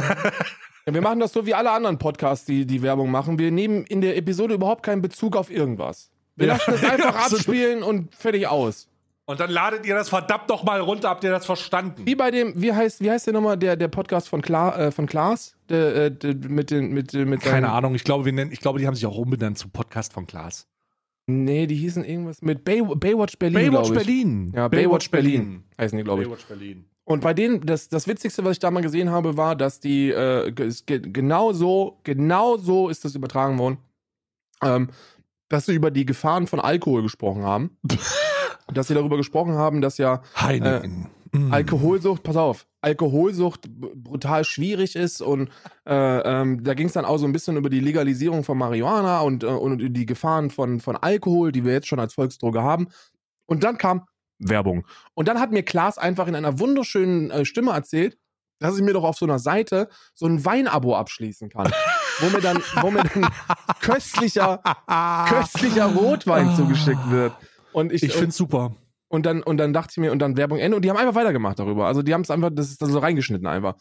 Ja, wir machen das so wie alle anderen Podcasts, die die Werbung machen. Wir nehmen in der Episode überhaupt keinen Bezug auf irgendwas. Wir Ja, lassen das einfach abspielen und fertig aus. Und dann ladet ihr das verdammt doch mal runter, habt ihr das verstanden? Wie bei dem, wie heißt, wie heißt der nochmal, der, der Podcast von, Kla, äh, von Klaas? Der, äh, der, mit den, mit, äh, mit Keine Ahnung, ich glaube, wir nennen, ich glaube, die haben sich auch umbenannt zu Podcast von Klaas. Nee, die hießen irgendwas mit Bay, Baywatch Berlin. Baywatch. Berlin. Ja, Baywatch Berlin. Heißen die, glaube ich. Baywatch Berlin. Und bei denen, das, das Witzigste, was ich da mal gesehen habe, war, dass die äh, genau so, genau so ist das übertragen worden, ähm, dass sie über die Gefahren von Alkohol gesprochen haben. dass sie darüber gesprochen haben, dass ja Heineken. Mm. Alkoholsucht, pass auf, Alkoholsucht brutal schwierig ist und äh, ähm, da ging es dann auch so ein bisschen über die Legalisierung von Marihuana und, äh, und die Gefahren von, von Alkohol, die wir jetzt schon als Volksdroge haben. Und dann kam Werbung. Und dann hat mir Klaas einfach in einer wunderschönen äh, Stimme erzählt, dass ich mir doch auf so einer Seite so ein Weinabo abschließen kann. wo mir dann, wo mir dann köstlicher, köstlicher Rotwein zugeschickt wird. Und ich, Ich finde es super. und dann, und dann dachte ich mir, und dann Werbung Ende. Und die haben einfach weitergemacht darüber. Also die haben es einfach, das ist dann so reingeschnitten einfach.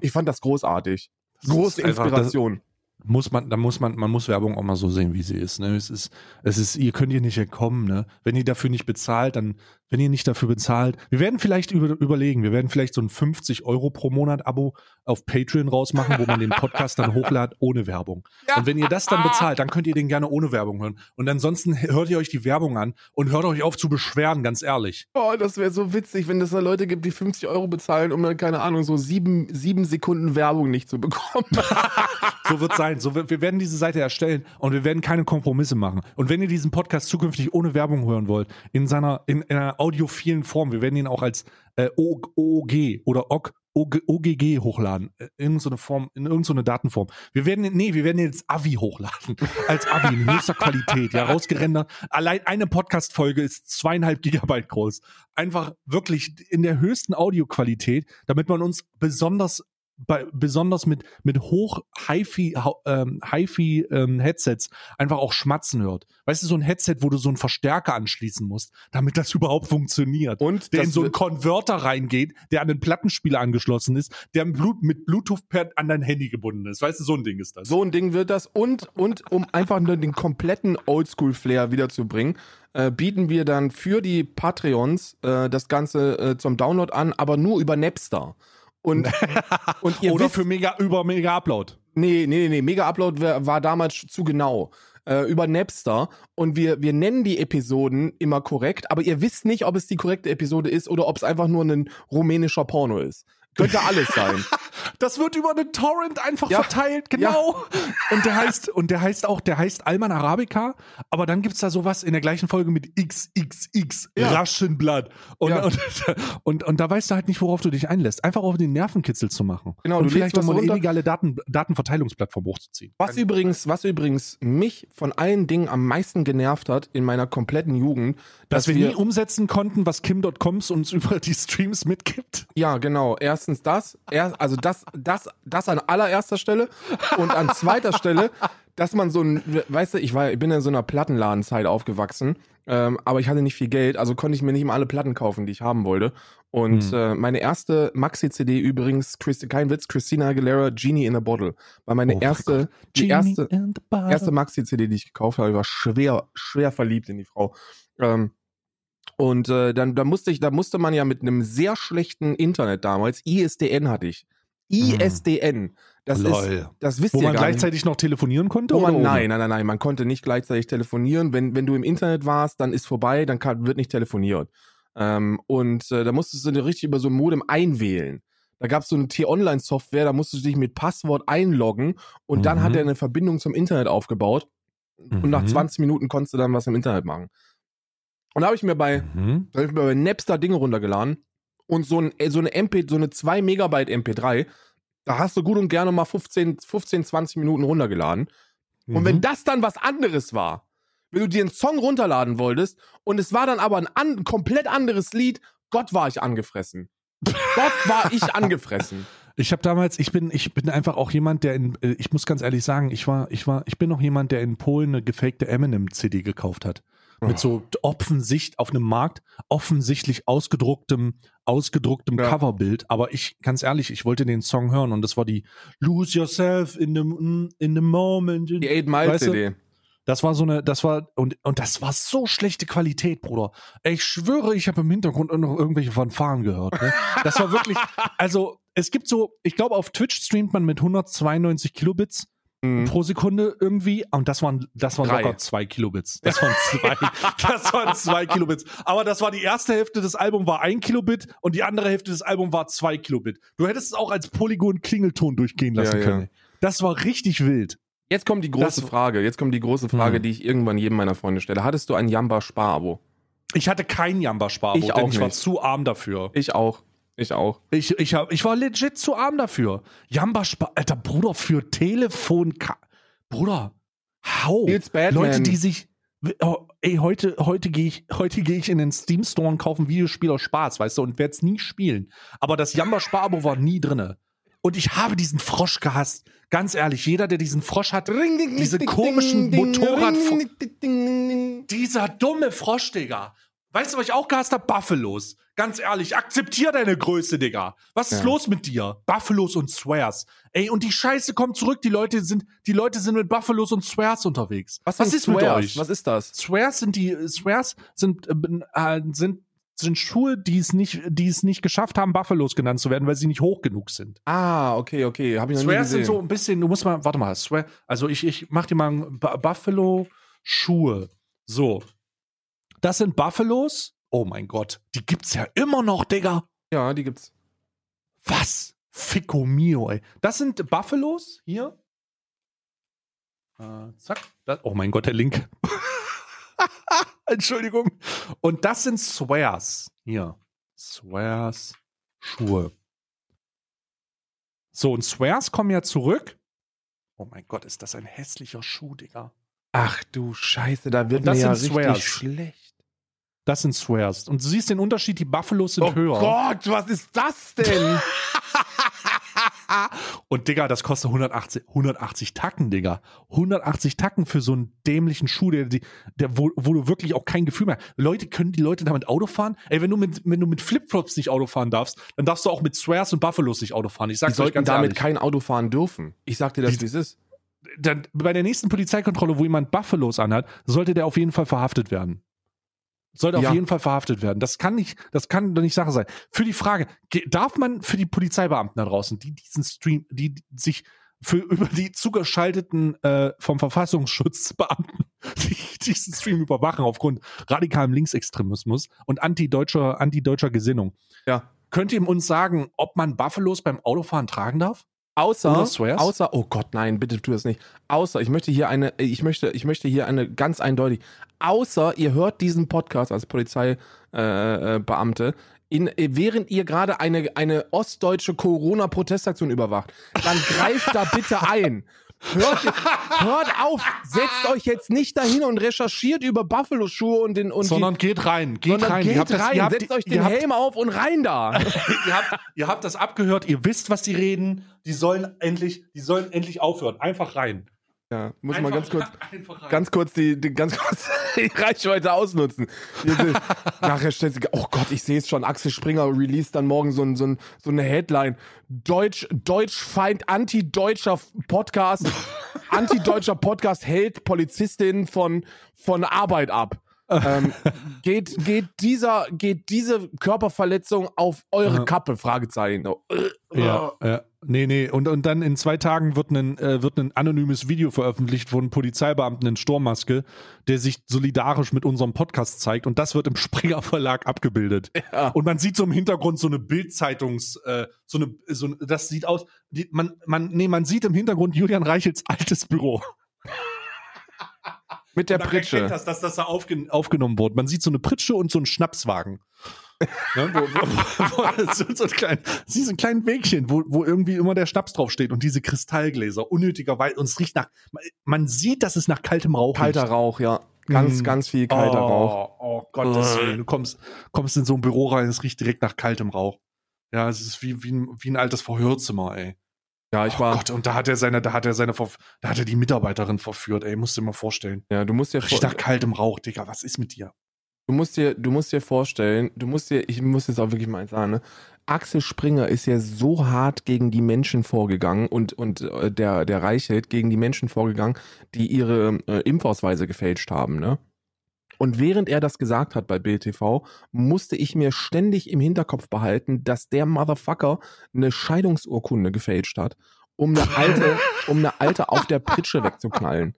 Ich fand das großartig. Das Große einfach- Inspiration. muss man, da muss man, man muss Werbung auch mal so sehen, wie sie ist. Ne? Es ist, es ist, ihr könnt ihr nicht entkommen, ne? Wenn ihr dafür nicht bezahlt, dann, wenn ihr nicht dafür bezahlt, wir werden vielleicht über, überlegen, wir werden vielleicht so ein 50 Euro pro Monat Abo auf Patreon rausmachen, wo man den Podcast dann hochladet ohne Werbung. Und wenn ihr das dann bezahlt, dann könnt ihr den gerne ohne Werbung hören. Und ansonsten hört ihr euch die Werbung an und hört euch auf zu beschweren, ganz ehrlich. Oh, das wäre so witzig, wenn es da Leute gibt, die 50 Euro bezahlen, um dann, keine Ahnung, so sieben, sieben Sekunden Werbung nicht zu bekommen. So wird sein. So wir werden diese Seite erstellen und wir werden keine Kompromisse machen. Und wenn ihr diesen Podcast zukünftig ohne Werbung hören wollt, in seiner in, in einer audiophilen Form, wir werden ihn auch als äh, OOG oder OG, OG, OGG hochladen, äh, in irgendeine Form, in irgendeine Datenform. Wir werden, nee, wir werden ihn als AVI hochladen, als AVI in höchster Qualität, ja rausgerendert. Allein eine Podcast-Folge ist zweieinhalb Gigabyte groß. Einfach wirklich in der höchsten Audioqualität, damit man uns besonders bei, besonders mit, mit hoch Hi-Fi, hau- ähm, Hi-Fi ähm, Headsets einfach auch schmatzen hört. Weißt du, so ein Headset, wo du so einen Verstärker anschließen musst, damit das überhaupt funktioniert. Und der in so einen Konverter reingeht, der an den Plattenspieler angeschlossen ist, der mit Blut- mit Bluetooth per an dein Handy gebunden ist. Weißt du, so ein Ding ist das. So ein Ding wird das. Und, und um einfach nur den kompletten Oldschool-Flair wiederzubringen, äh, bieten wir dann für die Patreons äh, das Ganze äh, zum Download an, aber nur über Napster. Und, und ihr Oder wisst, für mega, über Mega Upload. Nee, nee, nee, Mega Upload wär, war damals zu genau. äh, über Napster und wir, wir nennen die Episoden immer korrekt, aber ihr wisst nicht, ob es die korrekte Episode ist oder ob es einfach nur ein rumänischer Porno ist. Könnte alles sein. Das wird über einen Torrent einfach Ja. verteilt, genau. Und der heißt, und der heißt auch, der heißt Alman Arabica, aber dann gibt's da sowas in der gleichen Folge mit XXX, Ja. Raschenblatt. Und, Ja. und, und, und da weißt du halt nicht, worauf du dich einlässt. Einfach auf den Nervenkitzel zu machen. Genau, und du vielleicht auch mal eine runter. illegale Daten, Datenverteilungsplattform hochzuziehen. Was übrigens, was übrigens mich von allen Dingen am meisten genervt hat in meiner kompletten Jugend, Dass, wir, nie umsetzen konnten, was Kim.coms uns über die Streams mitgibt. Ja, genau. Erstens das, er, also das, das, das an allererster Stelle und an zweiter Stelle, dass man so ein, weißt du, ich war, ich bin in so einer Plattenladenzeit aufgewachsen, ähm, aber ich hatte nicht viel Geld, also konnte ich mir nicht immer alle Platten kaufen, die ich haben wollte. Und Hm. äh, meine erste Maxi-CD übrigens, Christi, kein Witz, Christina Aguilera, Genie in a Bottle, war meine Oh erste, die erste, erste Maxi-CD, die ich gekauft habe, ich war schwer, schwer verliebt in die Frau. Ähm, und äh, dann, da musste ich, da musste man ja mit einem sehr schlechten Internet damals, ISDN hatte ich. ISDN. Das ist, Lol. das wisst Wo ihr man gar gleichzeitig noch telefonieren konnte? nicht. Wo man, oder nein, nein, nein, nein, man konnte nicht gleichzeitig telefonieren. Wenn, wenn du im Internet warst, dann ist vorbei, dann kann, wird nicht telefoniert. Ähm, und äh, da musstest du richtig über so ein Modem einwählen. Da gab es so eine T-Online-Software, da musstest du dich mit Passwort einloggen und dann Mhm. hat er eine Verbindung zum Internet aufgebaut. Und nach Mhm. 20 Minuten konntest du dann was im Internet machen. Und da habe ich mir bei, Mhm. da hab ich mir bei Napster Dinge runtergeladen und so, ein, äh, so eine MP, so eine 2 Megabyte MP3, da hast du gut und gerne mal 15, 15 20 Minuten runtergeladen. Und wenn Mhm. das dann was anderes war, wenn du dir einen Song runterladen wolltest und es war dann aber ein an, komplett anderes Lied, Gott war ich angefressen. Gott war ich angefressen. Ich habe damals, ich bin, ich bin einfach auch jemand, der in, äh, ich muss ganz ehrlich sagen, ich war, ich war, ich bin noch jemand, der in Polen eine gefakte Eminem-CD gekauft hat. Mit so offensicht auf einem Markt offensichtlich ausgedrucktem, ausgedrucktem Ja. Coverbild. Aber ich, ganz ehrlich, ich wollte den Song hören und das war die Lose Yourself in the, in the Moment. Die 8 Mile Weißt? CD. Das war so eine, das war, und, und das war so schlechte Qualität, Bruder. Ich schwöre, ich habe im Hintergrund noch irgendwelche Fanfaren gehört. Ne? Das war wirklich, also es gibt so, ich glaube, auf Twitch streamt man mit 192 Kilobits Mhm. pro Sekunde irgendwie. Und das waren, das waren Drei. locker zwei Kilobits. Das waren zwei, das waren zwei Kilobits. Aber das war die erste Hälfte des Albums war ein Kilobit und die andere Hälfte des Albums war zwei Kilobit. Du hättest es auch als Polygon-Klingelton durchgehen lassen Ja, ja. können. Das war richtig wild. Jetzt kommt die große Das- Frage. Jetzt kommt die große Frage, Hm. die ich irgendwann jedem meiner Freunde stelle. Hattest du ein Jamba-Spar-Abo? Ich hatte kein Jamba-Sparabo, Ich denn auch ich war nicht. zu arm dafür. Ich auch. Ich auch. Ich, ich, hab, ich war legit zu arm dafür. Jamba Spar, alter Bruder, für Telefon. Bruder, hau. Leute, die sich. Oh, ey, heute, heute gehe ich, heute gehe ich in den Steam Store und kaufe ein Videospiel aus Spaß, weißt du, und werde es nie spielen. Aber das Jamba Sparabo war nie drinne. Und ich habe diesen Frosch gehasst. Ganz ehrlich, jeder, der diesen Frosch hat, diese komischen Motorrad, dieser dumme Frosch, Digga. Weißt du, was ich auch gehasst habe? Buffalos. Ganz ehrlich, akzeptier deine Größe, Digga. Was ist Ja. los mit dir? Buffalos und Swears. Ey, und die Scheiße kommt zurück. Die Leute sind, die Leute sind mit Buffalos und Swears unterwegs. Was, Was ist mit Swears? euch? Was ist das? Swears sind die, Swears sind, äh, äh, sind, sind Schuhe, die es nicht, die es nicht geschafft haben, Buffalos genannt zu werden, weil sie nicht hoch genug sind. Ah, okay, okay. Hab ich noch nie Swears gesehen. sind so ein bisschen, du musst mal, warte mal, Swear, also ich, ich mach dir mal ein Bu- Buffalo-Schuhe. So. Das sind Buffalos. Oh mein Gott, die gibt's ja immer noch, Digga. ja, die gibt's. Was? Fico mio, ey. Das sind Buffalos hier. Äh, zack. Das, oh mein Gott, der Link. Entschuldigung. Und das sind Swears. Hier. Swears Schuhe. So, und Swears kommen ja zurück. Oh mein Gott, ist das ein hässlicher Schuh, Digga. Ach du Scheiße, da wird Und das mir ja richtig schlecht. Das sind Swears. Und du siehst den Unterschied, die Buffalos sind Oh höher. Gott, was ist das denn? Und Digga, das kostet 180, 180 Tacken, Digga. 180 Tacken für so einen dämlichen Schuh, der, der, wo, wo du wirklich auch kein Gefühl mehr hast. Leute, können die Leute damit Auto fahren? Ey, wenn du mit, wenn du mit Flipflops nicht Auto fahren darfst, dann darfst du auch mit Swears und Buffalos nicht Auto fahren. Ich Die sag's euch sollten damit ehrlich. kein Auto fahren dürfen. Ich sag dir das, Die- wie es ist. Dann, bei der nächsten Polizeikontrolle, wo jemand Buffalos anhat, sollte der auf jeden Fall verhaftet werden. Sollte auf Ja. jeden Fall verhaftet werden. Das kann nicht, das kann doch nicht Sache sein. Für die Frage, ge- darf man für die Polizeibeamten da draußen, die diesen Stream, die sich für über die zugeschalteten äh, vom Verfassungsschutzbeamten, die diesen Stream überwachen aufgrund radikalem Linksextremismus und antideutscher antideutscher Gesinnung. Ja. Könnt ihr uns sagen, ob man Buffalos beim Autofahren tragen darf? Außer, außer, oh Gott, nein, bitte tu das nicht. Außer, ich möchte hier eine, ich möchte, ich möchte hier eine ganz eindeutig, außer ihr hört diesen Podcast als Polizeibeamte, äh, äh, in, äh, während ihr gerade eine, eine ostdeutsche Corona-Protestaktion überwacht, dann greift da bitte ein. Hört, hört auf, setzt euch jetzt nicht dahin und recherchiert über Buffalo-Schuhe und den und Sondern die, geht rein, geht rein. geht ihr habt das, rein, ihr habt, setzt euch den habt, Helm auf und rein da. ihr, habt, ihr habt das abgehört, ihr wisst, was die reden. Die sollen endlich, die sollen endlich aufhören. Einfach rein. Ja, muss Einfach, mal ganz kurz, ganz kurz die, die ganz kurz die Reichweite ausnutzen. Nachher stellt sich, oh Gott, ich sehe es schon, Axel Springer release dann morgen so, ein, so, ein, so eine Headline. Deutsch, Deutschfeind, antideutscher Podcast, antideutscher Podcast hält Polizistin von, von Arbeit ab. Ähm, geht, geht, dieser, geht diese Körperverletzung auf eure. Kappe? Fragezeichen. Oh, Ja, ja. Nee, nee. Und, und dann in zwei Tagen wird ein, äh, wird ein anonymes Video veröffentlicht von einem Polizeibeamten in Sturmmaske, der sich solidarisch mit unserem Podcast zeigt. Und das wird im Springer Verlag abgebildet. Ja. Und man sieht so im Hintergrund so eine Bildzeitungs, äh, so eine, so, das sieht aus, die, man, man, nee, man sieht im Hintergrund Julian Reichels altes Büro. Mit der Pritsche. das, dass das da aufgen aufgenommen wurde. Man sieht so eine Pritsche und so einen Schnapswagen. ne, wo, wo, wo, so, so ein klein, sie so ein kleines Wägchen, wo, wo irgendwie immer der Schnaps draufsteht und diese Kristallgläser, unnötigerweise, und es riecht nach, man, man sieht, dass es nach kaltem Rauch Kalter riecht. Rauch, ja. Ganz, Mm. ganz viel kalter oh, Rauch. Oh Gottes Willen, du kommst, kommst in so ein Büro rein, es riecht direkt nach kaltem Rauch. Ja, es ist wie, wie, ein, wie ein altes Verhörzimmer, ey. Ja, ich oh war. Gott, und da hat er seine, da hat er seine, da hat er die Mitarbeiterin verführt, ey, musst du dir mal vorstellen. Ja, du musst dir Riecht vor, nach kaltem Rauch, Digga, was ist mit dir? du musst dir, du musst dir vorstellen, du musst dir, ich muss jetzt auch wirklich mal eins sagen, ne? Axel Springer ist ja so hart gegen die Menschen vorgegangen und, und äh, der, der Reichelt gegen die Menschen vorgegangen, die ihre äh, Impfausweise gefälscht haben, ne? Und während er das gesagt hat bei Bild TV, musste ich mir ständig im Hinterkopf behalten, dass der Motherfucker eine Scheidungsurkunde gefälscht hat, um eine alte, um eine alte auf der Pritsche wegzuknallen.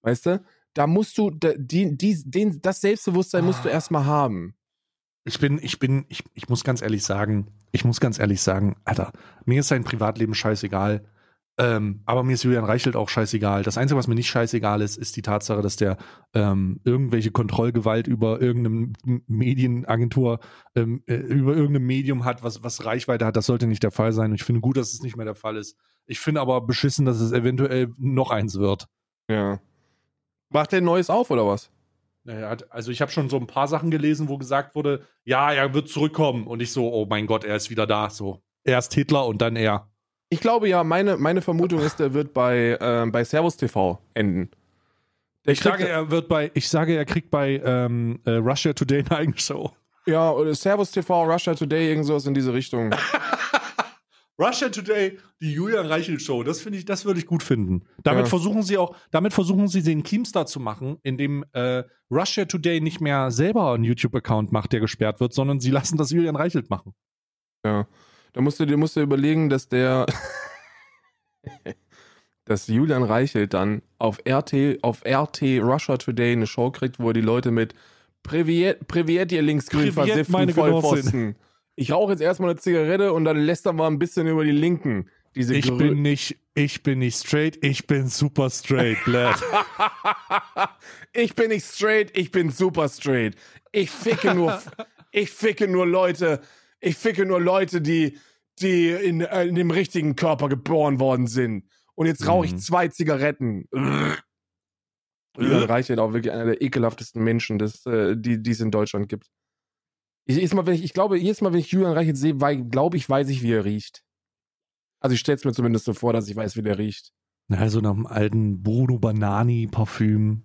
Weißt du? Da musst du, die, die, den, das Selbstbewusstsein musst du Ah. erstmal haben. Ich bin, ich bin, ich, ich muss ganz ehrlich sagen, ich muss ganz ehrlich sagen, Alter, mir ist sein Privatleben scheißegal. Ähm, aber mir ist Julian Reichelt auch scheißegal. Das Einzige, was mir nicht scheißegal ist, ist die Tatsache, dass der ähm, irgendwelche Kontrollgewalt über irgendeine Medienagentur, ähm, äh, über irgendein Medium hat, was, was Reichweite hat. Das sollte nicht der Fall sein. Und ich finde gut, dass es nicht mehr der Fall ist. Ich finde aber beschissen, dass es eventuell noch eins wird. Ja. Macht der ein neues auf oder was? Naja, also ich habe schon so ein paar Sachen gelesen, wo gesagt wurde, ja, er wird zurückkommen. Und ich so, oh mein Gott, er ist wieder da. So, erst Hitler und dann er. Ich glaube ja, meine, meine Vermutung ist, der wird bei, ähm, bei Servus TV enden. Der Ich sage, er wird bei, ich sage, er kriegt bei ähm, äh, Russia Today eine eigene Show. ja, oder Servus TV, Russia Today, irgend sowas in diese Richtung. Russia Today, die Julian Reichel Show, das finde ich, das würde ich gut finden. Damit Ja. versuchen sie auch, damit versuchen sie den Keemstar zu machen, indem äh, Russia Today nicht mehr selber einen YouTube-Account macht, der gesperrt wird, sondern sie lassen das Julian Reichelt machen. Ja. Da musst du dir musst du überlegen, dass der dass Julian Reichelt dann auf RT, auf RT Russia Today eine Show kriegt, wo er die Leute mit Priviet, Priviet ihr linksgrün versifften Vollpfosten. Ich rauche jetzt erstmal eine Zigarette und dann lässt er mal ein bisschen über die Linken. Diese Ich Gerü- bin nicht, ich bin nicht straight, ich bin super straight, Blad. ich bin nicht straight, ich bin super straight. Ich ficke nur, ich ficke nur Leute, ich ficke nur Leute, die, die in, äh, in dem richtigen Körper geboren worden sind. Und jetzt rauche ich Mhm. zwei Zigaretten. Julian Reichelt auch wirklich einer der ekelhaftesten Menschen, das, äh, die, die es in Deutschland gibt. Ich, jedes Mal, wenn ich, ich glaube, jedes Mal, wenn ich Julian Reichelt sehe, glaube ich, weiß ich, wie er riecht. Also ich stelle es mir zumindest so vor, dass ich weiß, wie der riecht. Na, so nach dem alten Bruno Banani Parfüm.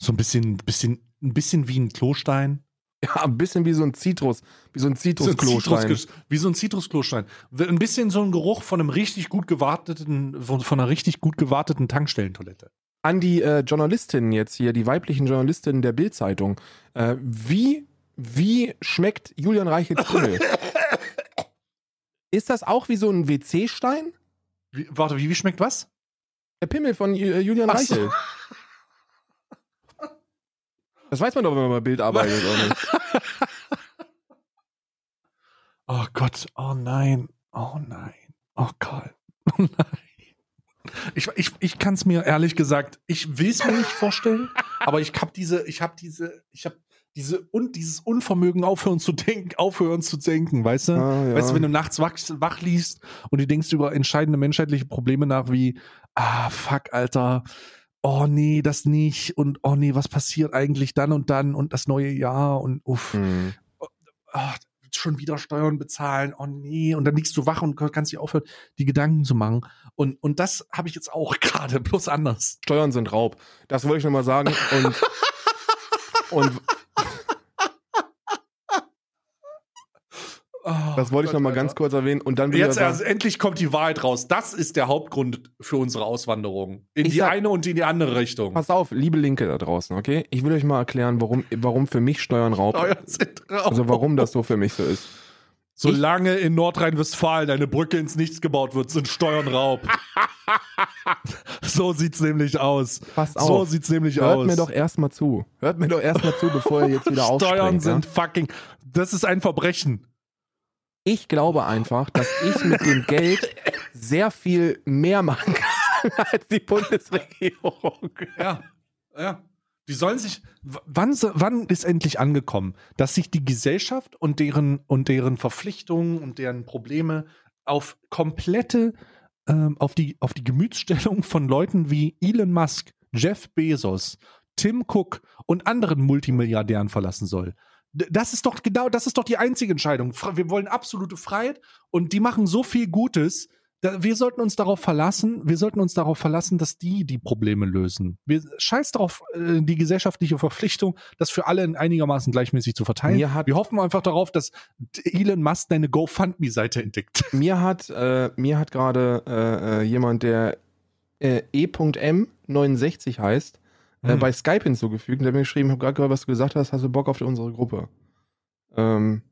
So ein bisschen, bisschen, ein bisschen wie ein Klostein. Ja, ein bisschen wie so ein Zitrus, wie so ein Zitrusklostein. Zitrus- wie so ein Zitrusklostein. Ein bisschen so ein Geruch von einem richtig gut gewarteten, von, von einer richtig gut gewarteten Tankstellentoilette. An die äh, Journalistinnen jetzt hier, die weiblichen Journalistinnen der Bild-Zeitung. Äh, wie, wie schmeckt Julian Reichelts Pimmel? Ist das auch wie so ein WC-Stein? Warte, wie, wie schmeckt was? Der Pimmel von äh, Julian Ach so. Das weiß man doch, wenn man bei Bild arbeitet, oder nicht? Oh Gott, oh nein, oh nein, oh Karl, oh nein. Ich, ich, ich kann es mir ehrlich gesagt, ich will es mir nicht vorstellen, aber ich habe diese, ich habe diese, ich habe diese und dieses Unvermögen aufhören zu denken, aufhören zu denken, weißt du? Ah, ja. Weißt du, wenn du nachts wach, wach liest und du denkst über entscheidende menschheitliche Probleme nach wie, ah, fuck, Alter, oh nee, das nicht und oh nee, was passiert eigentlich dann und dann und das neue Jahr und uff Hm. ach, schon wieder Steuern bezahlen, oh nee, und dann liegst du wach und kannst dich aufhören, die Gedanken zu machen. Und, und das habe ich jetzt auch gerade, bloß anders. Steuern sind Raub. Das wollte ich noch mal sagen. Und, und das wollte ich noch mal ganz kurz erwähnen. Und dann Jetzt also endlich kommt die Wahrheit raus. Das ist der Hauptgrund für unsere Auswanderung. In Ich die sag- eine und in die andere Richtung. pass auf, liebe Linke da draußen, okay? Ich will euch mal erklären, warum, warum für mich Steuern Raub Steuern sind raus. Also warum das so für mich so ist. Solange in Nordrhein-Westfalen eine Brücke ins Nichts gebaut wird, sind Steuern Raub. so sieht's nämlich aus. Pass So auf. sieht's nämlich Hört aus. mir doch erstmal zu. Hört mir doch erstmal zu, bevor ihr jetzt wieder Steuern aufspringt. sind ja? fucking. Das ist ein Verbrechen. Ich glaube einfach, dass ich mit dem Geld sehr viel mehr machen kann als die Bundesregierung. Ja, ja. Die sollen sich. Wann, wann ist endlich angekommen, dass sich die Gesellschaft und deren und deren Verpflichtungen und deren Probleme auf komplette, ähm, auf die auf die Gemütsstellung von Leuten wie Elon Musk, Jeff Bezos, Tim Cook und anderen Multimilliardären verlassen soll? Das ist doch genau, das ist doch die einzige Entscheidung. Wir wollen absolute Freiheit und die machen so viel Gutes. Wir sollten uns darauf verlassen, wir sollten uns darauf verlassen, dass die die Probleme lösen. Wir scheiß darauf, äh, die gesellschaftliche Verpflichtung, das für alle in einigermaßen gleichmäßig zu verteilen. Mir hat- wir hoffen einfach darauf, dass Elon Musk eine GoFundMe-Seite entdeckt. Mir hat, äh, mir hat gerade äh, äh, jemand, der äh, E.M69 heißt, äh, Hm. bei Skype hinzugefügt und der hat mir geschrieben, ich habe gerade gehört, was du gesagt hast, hast du Bock auf unsere Gruppe? Ähm,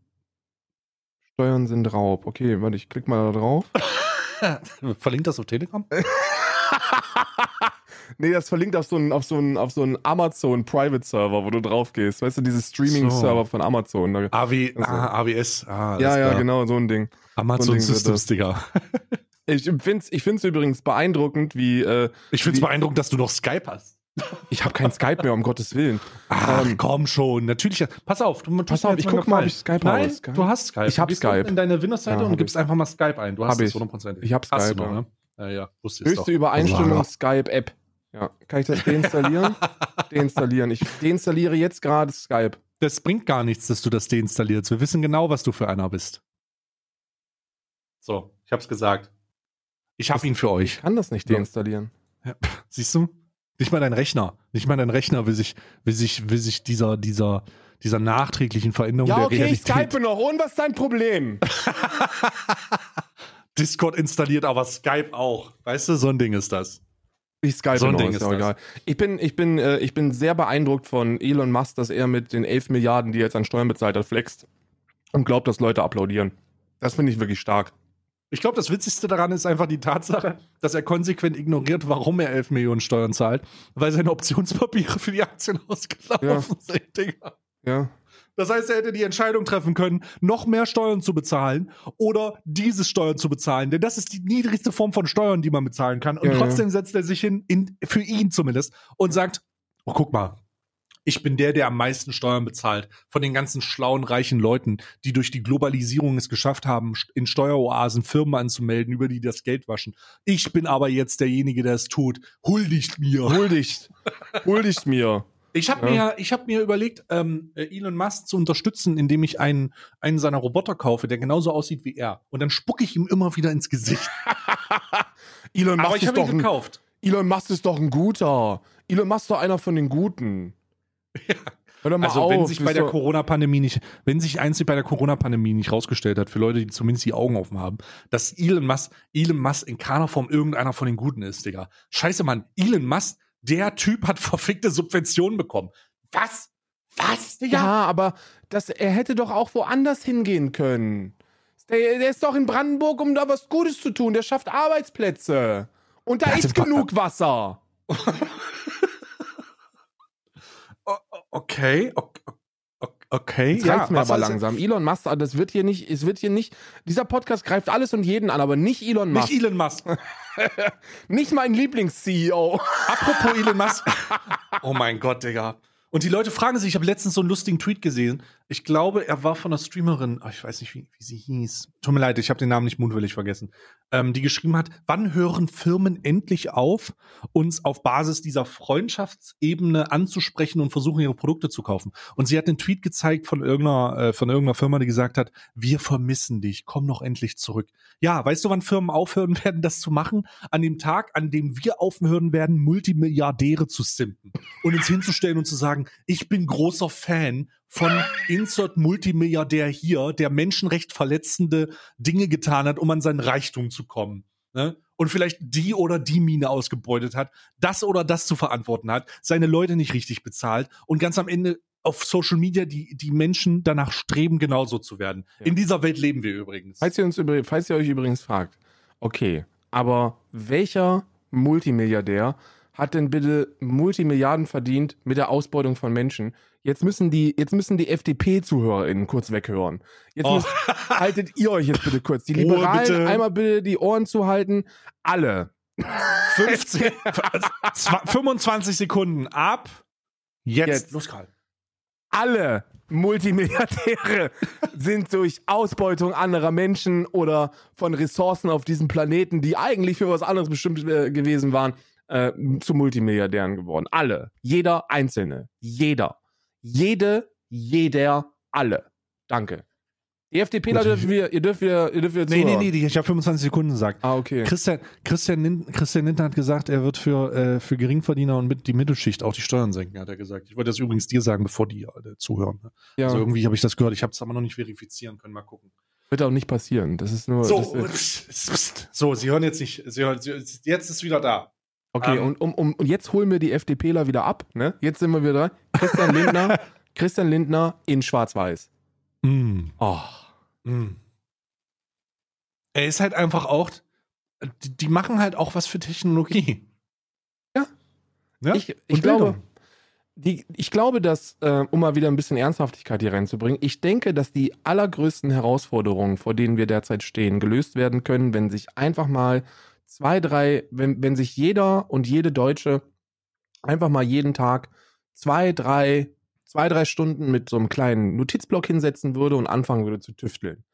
Steuern sind Raub. Okay, warte, ich klick mal da drauf. Verlinkt das auf Telegram? Nee, das verlinkt auf so einen, auf so einen, auf so einen Amazon Private Server, wo du drauf gehst. Weißt du, dieses Streaming-Server von Amazon. Da, AW, Also- ah, AWS. Ah, ja, ja, genau, so ein Ding. Amazon So Ding Systems, Digga. Ich finde es ich find's übrigens beeindruckend, wie. Äh, Ich finde es beeindruckend, dass du noch Skype hast. Ich habe kein Skype mehr, um Gottes Willen. Ach, Ähm, komm schon. Natürlich. Pass auf. Du, Pass auf, ich guck mal, ob ich Skype Nein, habe. Skype? du hast Skype. Ich hab Du gehst Skype. in deine Windows-Seite Ja, und gibst einfach mal Skype ein. Du hast Hab es ich. hundertprozentig. Ich hab Hast Skype, du noch, ja. ne? Ja, ja. Wusste ich Höchste doch. Übereinstimmung Skype-App. Ja. Kann ich das deinstallieren? deinstallieren. Ich deinstalliere jetzt gerade Skype. Das bringt gar nichts, dass du das deinstallierst. Wir wissen genau, was du für einer bist. So, ich hab's gesagt. Ich hab ihn für euch. Ich kann das nicht deinstallieren. Siehst du? Nicht mal dein Rechner. Nicht mal dein Rechner will sich, will sich, will sich dieser, dieser, dieser nachträglichen Veränderung Ja, der okay, ich Realität. skype noch. Und was ist dein Problem? Discord installiert, aber Skype auch. Weißt du, so ein Ding ist das. Ich skype So ein noch, Ding ist ist ja das. egal. Ich bin, ich, bin, äh, ich bin sehr beeindruckt von Elon Musk, dass er mit den 11 Milliarden, die er jetzt an Steuern bezahlt hat, flext und glaubt, dass Leute applaudieren. Das finde ich wirklich stark. Ich glaube, das Witzigste daran ist einfach die Tatsache, dass er konsequent ignoriert, warum er 11 Millionen Steuern zahlt, weil seine Optionspapiere für die Aktien ausgelaufen sind, Digga. Ja. Das heißt, er hätte die Entscheidung treffen können, noch mehr Steuern zu bezahlen oder diese Steuern zu bezahlen. Denn das ist die niedrigste Form von Steuern, die man bezahlen kann. Und Ja, ja. trotzdem setzt er sich hin, in, für ihn zumindest, und sagt, oh, guck mal, ich bin der, der am meisten Steuern bezahlt. Von den ganzen schlauen, reichen Leuten, die durch die Globalisierung es geschafft haben, in Steueroasen Firmen anzumelden, über die das Geld waschen. Ich bin aber jetzt derjenige, der es tut. Huldigt mir. Huldigt. Huldigt mir. Ich habe Ja. mir, ich hab mir überlegt, ähm, äh, Elon Musk zu unterstützen, indem ich einen, einen seiner Roboter kaufe, der genauso aussieht wie er. Und dann spucke ich ihm immer wieder ins Gesicht. Elon Aber Musk, ich ist habe doch ihn ein, gekauft. Elon Musk ist doch ein guter. Elon Musk ist doch einer von den Guten. Hör doch mal Also auf. wenn sich bei der Corona-Pandemie nicht, wenn sich eins bei der Corona-Pandemie nicht rausgestellt hat, für Leute, die zumindest die Augen offen haben, dass Elon Musk, Elon Musk in keiner Form irgendeiner von den Guten ist, Digga. Scheiße, Mann. Elon Musk, der Typ hat verfickte Subventionen bekommen. Was? Was, Digga? Ja, aber das, er hätte doch auch woanders hingehen können. Der, der ist doch in Brandenburg, um da was Gutes zu tun. Der schafft Arbeitsplätze. Und da Der ist genug Wasser. Okay, okay, okay. Jetzt reicht's mir aber langsam. Elon Musk, das wird hier nicht, es wird hier nicht, dieser Podcast greift alles und jeden an, aber nicht Elon Musk. Nicht Elon Musk. Nicht mein Lieblings-CEO. Apropos Elon Musk. Oh mein Gott, Digga. Und die Leute fragen sich, ich habe letztens so einen lustigen Tweet gesehen. Ich glaube, er war von einer Streamerin, oh, ich weiß nicht, wie, wie sie hieß. Tut mir leid, ich habe den Namen nicht mutwillig vergessen. Ähm, die geschrieben hat, wann hören Firmen endlich auf, uns auf Basis dieser Freundschaftsebene anzusprechen und versuchen, ihre Produkte zu kaufen. Und sie hat einen Tweet gezeigt von irgendeiner, äh, von irgendeiner Firma, die gesagt hat, wir vermissen dich, komm doch endlich zurück. Ja, weißt du, wann Firmen aufhören werden, das zu machen? An dem Tag, an dem wir aufhören werden, Multimilliardäre zu simpen und uns hinzustellen und zu sagen, ich bin großer Fan von Insert Multimilliardär hier, der Menschenrecht verletzende Dinge getan hat, um an seinen Reichtum zu kommen. Ne? Und vielleicht die oder die Mine ausgebeutet hat, das oder das zu verantworten hat, seine Leute nicht richtig bezahlt und ganz am Ende auf Social Media die, die Menschen danach streben, genauso zu werden. Ja. In dieser Welt leben wir übrigens. Falls ihr, uns falls ihr euch übrigens fragt, okay, aber welcher Multimilliardär hat denn bitte Multimilliarden verdient mit der Ausbeutung von Menschen? Jetzt müssen die, jetzt müssen die FDP-ZuhörerInnen kurz weghören. Jetzt Oh. müsst, haltet ihr euch jetzt bitte kurz. Die Ruhe, Liberalen bitte. einmal bitte die Ohren zuhalten. Alle. 15, zwa- 25 Sekunden ab. Jetzt. Jetzt. Los, Karl. alle Multimilliardäre sind durch Ausbeutung anderer Menschen oder von Ressourcen auf diesem Planeten, die eigentlich für was anderes bestimmt äh, gewesen waren, äh, zu Multimilliardären geworden. Alle. Jeder Einzelne. Jeder. Jede, jeder, alle. Danke. Die FDPler Gut. dürfen wir, ihr dürft wieder, ihr dürft wieder Nee, nee, nee, ich habe 25 Sekunden gesagt. Ah, okay. Christian, Christian, Lindner, Christian Lindner hat gesagt, er wird für, äh, für Geringverdiener und mit die Mittelschicht auch die Steuern senken, hat er gesagt. Ich wollte das übrigens dir sagen, bevor die äh, zuhören. ne? Ja, Also irgendwie habe ich das gehört. Ich habe es aber noch nicht verifizieren können. Mal gucken. wird auch nicht passieren. Das ist nur. So, das, so, Sie hören jetzt nicht. Sie hören, jetzt ist wieder da. Okay, Ähm, und, um, um, und jetzt holen wir die FDPler wieder ab. Ne? Jetzt sind wir wieder dran. Christian Lindner, Christian Lindner in Schwarz-Weiß. Mm. Oh. Mm. Er ist halt einfach auch. Die, die machen halt auch was für Technologie. Ja. ja? Ich, ich, Und glaube, die, ich glaube, dass, äh, um mal wieder ein bisschen Ernsthaftigkeit hier reinzubringen, ich denke, dass die allergrößten Herausforderungen, vor denen wir derzeit stehen, gelöst werden können, wenn sich einfach mal zwei, drei, wenn, wenn sich jeder und jede Deutsche einfach mal jeden Tag zwei, drei, zwei, drei Stunden mit so einem kleinen Notizblock hinsetzen würde und anfangen würde zu tüfteln.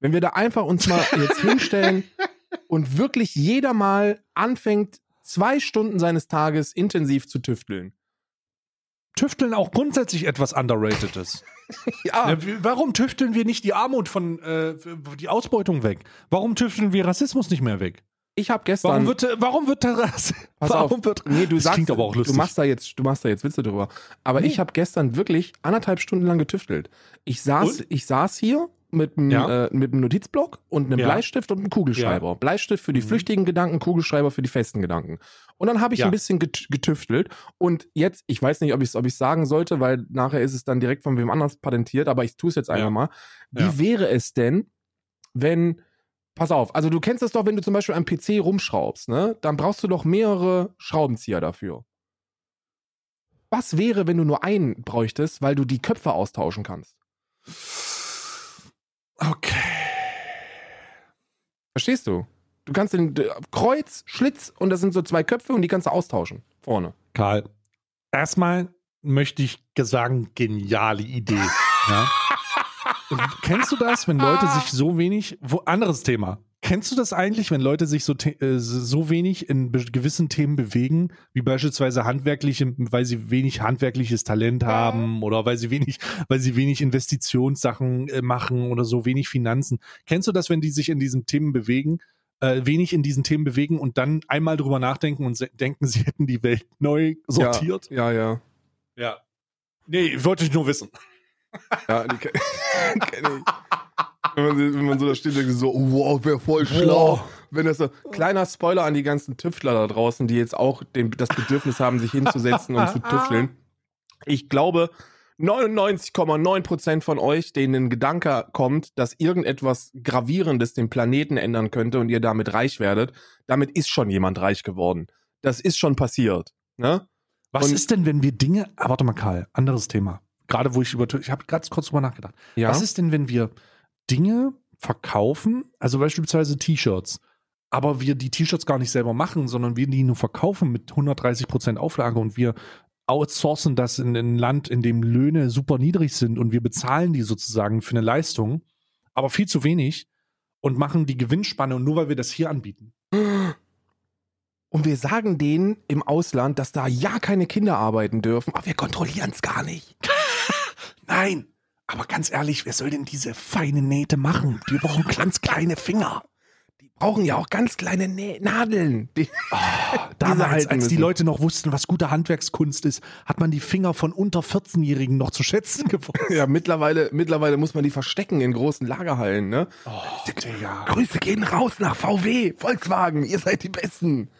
Wenn wir da einfach uns mal jetzt hinstellen und wirklich jeder mal anfängt, zwei Stunden seines Tages intensiv zu tüfteln. Tüfteln auch grundsätzlich etwas underratedes. Ja, warum tüfteln wir nicht die Armut von äh, die Ausbeutung weg? Warum tüfteln wir Rassismus nicht mehr weg? Ich habe gestern. Warum wird warum wird Rass Pass warum auf. wird nee, du das sagst, klingt aber auch lustig. Du machst da jetzt, du machst da jetzt Witze drüber. Aber Nee. ich habe gestern wirklich anderthalb Stunden lang getüftelt. Ich saß, Und? ich saß hier mit einem Ja. äh, mit einem Notizblock und einem Ja. Bleistift und einem Kugelschreiber. Bleistift für die Mhm. flüchtigen Gedanken, Kugelschreiber für die festen Gedanken. Und dann habe ich Ja. ein bisschen get getüftelt und jetzt, ich weiß nicht, ob ich es ob ich's sagen sollte, weil nachher ist es dann direkt von wem anders patentiert, aber ich tue es jetzt einfach Ja. mal. Wie Ja. wäre es denn, wenn Pass auf, also du kennst das doch, wenn du zum Beispiel am PC rumschraubst, ne? Dann brauchst du doch mehrere Schraubenzieher dafür. Was wäre, wenn du nur einen bräuchtest, weil du die Köpfe austauschen kannst? Okay. Verstehst du? Du kannst den Kreuz, Schlitz und das sind so zwei Köpfe und die kannst du austauschen. Vorne. Karl, erstmal möchte ich sagen, geniale Idee. ja? Kennst du das, wenn Leute sich so wenig, wo, anderes Thema. Kennst du das eigentlich, wenn Leute sich so, äh, so wenig in gewissen Themen bewegen, wie beispielsweise handwerkliche, weil sie wenig handwerkliches Talent haben oder weil sie wenig, weil sie wenig Investitionssachen äh, machen oder so wenig Finanzen? Kennst du das, wenn die sich in diesen Themen bewegen, äh, wenig in diesen Themen bewegen und dann einmal drüber nachdenken und denken, sie hätten die Welt neu sortiert? Ja, ja. Ja. Nee, wollte ich nur wissen. Ja, die kenn, kenn ich. Wenn man, wenn man so da steht, denkt so, wow, wäre voll schlau. Wow. Wenn das so, kleiner Spoiler an die ganzen Tüftler da draußen, die jetzt auch den, das Bedürfnis haben, sich hinzusetzen und zu tüfteln. Ich glaube, 99,9% von euch, denen ein Gedanke kommt, dass irgendetwas Gravierendes den Planeten ändern könnte und ihr damit reich werdet, damit ist schon jemand reich geworden. Das ist schon passiert. Ne? Was Und- ist denn, wenn wir Dinge, ah, warte mal, Karl, anderes Thema. Gerade wo ich über, ich habe gerade kurz drüber nachgedacht. Ja. Was ist denn, wenn wir Dinge verkaufen, also beispielsweise T-Shirts, aber wir die T-Shirts gar nicht selber machen, sondern wir die nur verkaufen mit 130% Auflage und wir outsourcen das in ein Land, in dem Löhne super niedrig sind und wir bezahlen die sozusagen für eine Leistung, aber viel zu wenig und machen die Gewinnspanne und nur weil wir das hier anbieten. Und wir sagen denen im Ausland, dass da ja keine Kinder arbeiten dürfen, aber wir kontrollieren es gar nicht. Nein, aber ganz ehrlich, wer soll denn diese feine Nähte machen? Wir brauchen ganz kleine Finger. Die brauchen ja auch ganz kleine Nä Nadeln. Die Damals, halten als die. Leute noch wussten, was gute Handwerkskunst ist, hat man die Finger von unter 14-Jährigen noch zu schätzen gewusst. ja, mittlerweile, mittlerweile muss man die verstecken in großen Lagerhallen, ne? Oh, Digga. Grüße gehen raus nach VW, Volkswagen, ihr seid die Besten.